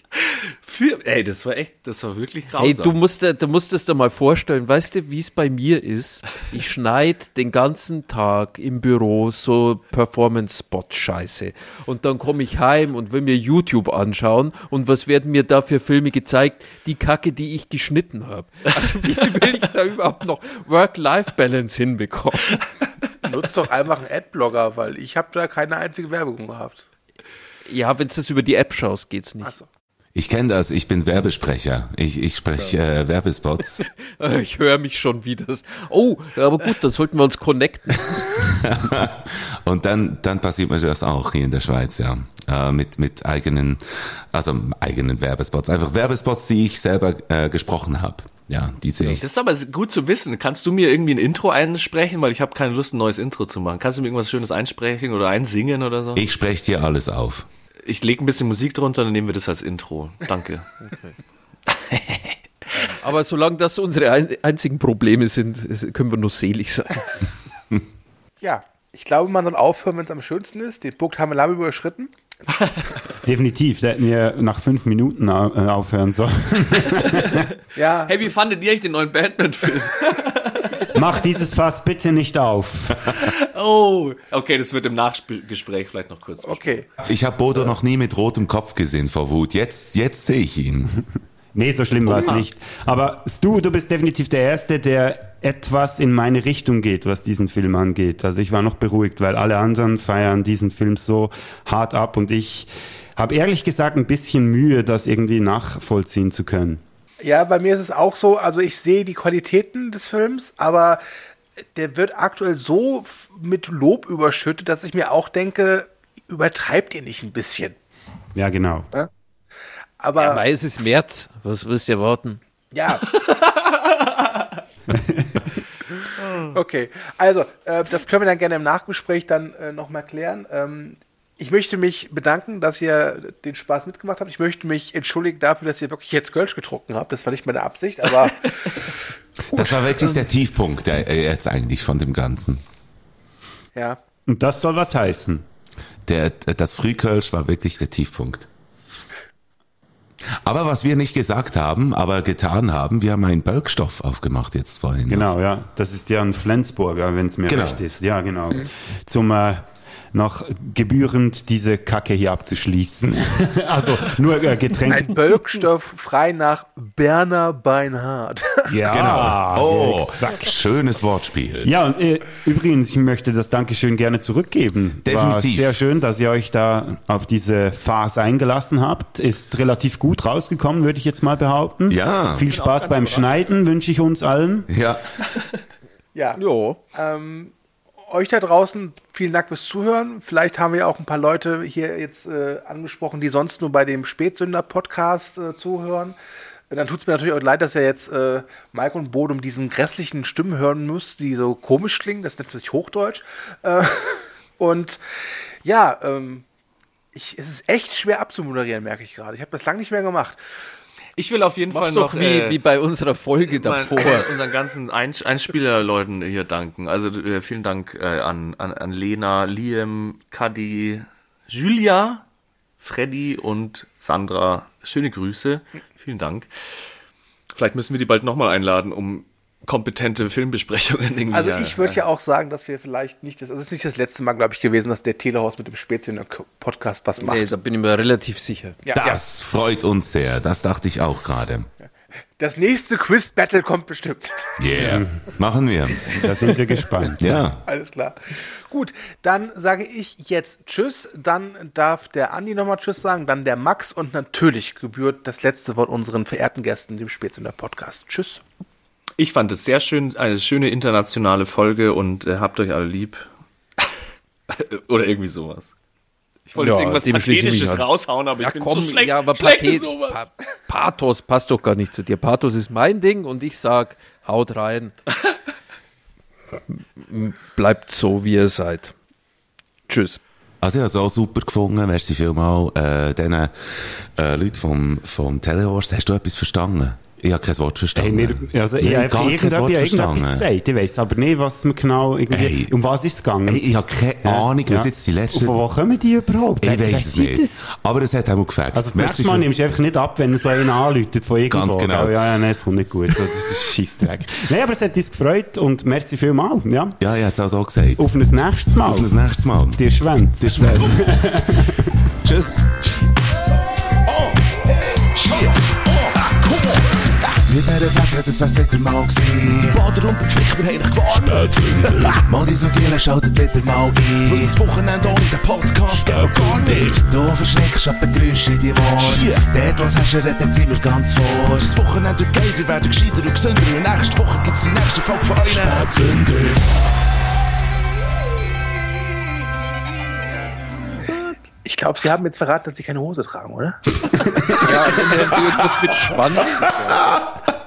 Für, ey, das war echt, das war wirklich grausam. Hey, du musst, du musst es dir mal vorstellen, weißt du, wie es bei mir ist? Ich schneide den ganzen Tag im Büro so Performance-Spot-Scheiße. Und dann komme ich heim und will mir YouTube anschauen. Und was werden mir da für Filme gezeigt? Die Kacke, die ich geschnitten habe. Also wie will ich da überhaupt noch Work-Life-Balance hinbekommen? Nutzt doch einfach einen Adblogger, weil ich habe da keine einzige Werbung gehabt. Ja, wenn du das über die App schaust, geht's nicht. Achso. Ich kenne das, ich bin Werbesprecher. Ich, ich spreche äh, Werbespots. (laughs) Ich höre mich schon wieder. Oh, aber gut, dann sollten wir uns connecten. (laughs) Und dann, dann passiert mir das auch hier in der Schweiz, ja. Äh, mit, mit eigenen, also eigenen Werbespots. Einfach Werbespots, die ich selber äh, gesprochen habe. Ja, die sehe ich. Das ist aber gut zu wissen. Kannst du mir irgendwie ein Intro einsprechen? Weil ich habe keine Lust, ein neues Intro zu machen. Kannst du mir irgendwas Schönes einsprechen oder einsingen oder so? Ich spreche dir alles auf. Ich lege ein bisschen Musik drunter, dann nehmen wir das als Intro. Danke. Aber solange das unsere ein einzigen Probleme sind, können wir nur selig sein. Ja, ich glaube, man soll aufhören, wenn es am schönsten ist. Den Punkt haben wir lange überschritten. Definitiv. Da hätten wir nach fünf Minuten äh, aufhören sollen. Ja, Hey, wie fandet ihr eigentlich den neuen Batman-Film? Mach dieses Fass bitte nicht auf. Oh, okay, das wird im Nachgespräch vielleicht noch kurz. Okay. Ich habe Bodo noch nie mit rotem Kopf gesehen vor Wut. Jetzt, jetzt sehe ich ihn. (laughs) Nee, so schlimm war es nicht. Aber Stu, du bist definitiv der Erste, der etwas in meine Richtung geht, was diesen Film angeht. Also ich war noch beruhigt, weil alle anderen feiern diesen Film so hart ab und ich habe ehrlich gesagt ein bisschen Mühe, das irgendwie nachvollziehen zu können. Ja, bei mir ist es auch so, also ich sehe die Qualitäten des Films, aber der wird aktuell so mit Lob überschüttet, dass ich mir auch denke, übertreibt ihr nicht ein bisschen? Ja, genau. Aber Ja, Mai, es ist März. Was willst du erwarten? Ja. (laughs) okay, also äh, das können wir dann gerne im Nachgespräch dann äh, nochmal klären. Ähm, ich möchte mich bedanken, dass ihr den Spaß mitgemacht habt. Ich möchte mich entschuldigen dafür, dass ihr wirklich jetzt Kölsch getrunken habt. Das war nicht meine Absicht, aber (laughs) Das war wirklich der Tiefpunkt der, äh, jetzt eigentlich von dem Ganzen. ja. Und das soll was heißen. Der, das Frühkölsch war wirklich der Tiefpunkt. Aber was wir nicht gesagt haben, aber getan haben, wir haben einen Bölkstoff aufgemacht jetzt vorhin. Genau, ja. Das ist ja ein Flensburger, wenn es mir Genau. recht ist. Ja, genau. Zum äh, noch gebührend diese Kacke hier abzuschließen. (laughs) also nur äh, Getränke. Ein Bölkstoff frei nach Berner Beinhardt. (laughs) Ja, Genau. Oh, exakt. schönes Wortspiel. Ja, und äh, übrigens, ich möchte das Dankeschön gerne zurückgeben. War Definitiv. sehr schön, dass ihr euch da auf diese Phase eingelassen habt. Ist relativ gut rausgekommen, würde ich jetzt mal behaupten. Ja. Viel Spaß beim Schneiden wünsche ich uns allen. Ja, Ja. Ja. Ähm, euch da draußen, vielen Dank fürs Zuhören. Vielleicht haben wir auch ein paar Leute hier jetzt äh, angesprochen, die sonst nur bei dem Spätsünder-Podcast äh, zuhören. Dann tut es mir natürlich auch leid, dass ihr jetzt äh, Mike und Bodum diesen grässlichen Stimmen hören müsst, die so komisch klingen. Das nennt sich Hochdeutsch. Äh, (laughs) und ja, ähm, ich, es ist echt schwer abzumoderieren, merke ich gerade. Ich habe das lange nicht mehr gemacht. Ich will auf jeden Mach's Fall doch noch wie, äh, wie bei unserer Folge mein- davor. unseren ganzen Eins Einspielerleuten hier danken. Also äh, vielen Dank äh, an, an, an Lena, Liam, Kadi, Julia, Freddy und Sandra. Schöne Grüße. Vielen Dank. Vielleicht müssen wir die bald nochmal einladen, um kompetente Filmbesprechungen irgendwie. Also ja, ich würde ja auch sagen, dass wir vielleicht nicht, das, also es ist nicht das letzte Mal, glaube ich, gewesen, dass der Telehaus mit dem Spätsünder-Podcast was macht. Nee, da bin ich mir relativ sicher. Ja, das freut uns sehr. Das dachte ich auch gerade. Das nächste Quiz-Battle kommt bestimmt. Yeah. Machen wir. Da sind wir gespannt. Ja. Alles klar. Gut, dann sage ich jetzt Tschüss. Dann darf der Andi nochmal Tschüss sagen, dann der Max und natürlich gebührt das letzte Wort unseren verehrten Gästen, dem Spätsünder Podcast. Tschüss. Ich fand es sehr schön, eine schöne internationale Folge und äh, habt euch alle lieb. (laughs) Oder irgendwie sowas. Ich wollte Ja, jetzt irgendwas Pathetisches raushauen, aber ich bin so schlecht, ja, aber schlecht Pathet, sowas. Pa Pathos passt doch gar nicht zu dir. Pathos ist mein Ding und ich sag, haut rein. (laughs) Bleibt so, wie ihr seid. Tschüss. Also ich habe es auch super gefunden. Merci vielmal äh, diesen äh, Leuten vom, vom Telehorst. Hast du etwas verstanden? Ich habe kein Wort Hey, verstanden. wir, also, ich habe gar kein Wort irgendetwas gesagt. Ich weiß aber nicht, was mir genau irgendwie, Hey. um was ist es gegangen? Hey, ich habe keine Ahnung, was Ja. jetzt die letzte... Und von wo kommen die überhaupt? Ich weiß es nicht. das? Aber es hat auch gefällt. Also das nächste Mal nimmst du einfach nicht ab, wenn so einer anläutet von irgendwo. Ganz genau. Ja, ja, nein, es kommt nicht gut. Das ist Scheissdreck. nein, aber es hat uns gefreut und merci vielmal. Ja. Ja, ich habe es auch so gesagt. Auf ein nächstes Mal. Auf das nächste Mal. Dir Schwänz. Dir Schwänz. (laughs) Tschüss. Mit dieser Fette, das wär's wieder mal gewesen. Bader und der Pflicht, wir haben gewarnt. Mal die so Giele, schaltet wieder mal ein. Weil das Wochenende ohne den Podcast geht gar nicht. Du verschreckst ab den Geräuschen in die Ohren. Dort, was hast du, redet sind wir ganz vor. Das Wochenende geht, ihr werdet gescheiter und gesünder. Und nächste Woche gibt's die nächste Folge von euch. Spätzünder. Ich glaube, Sie haben jetzt verraten, dass Sie keine Hose tragen, oder? (laughs) Ja, dann werden sie irgendwas mit Schwanz. (laughs)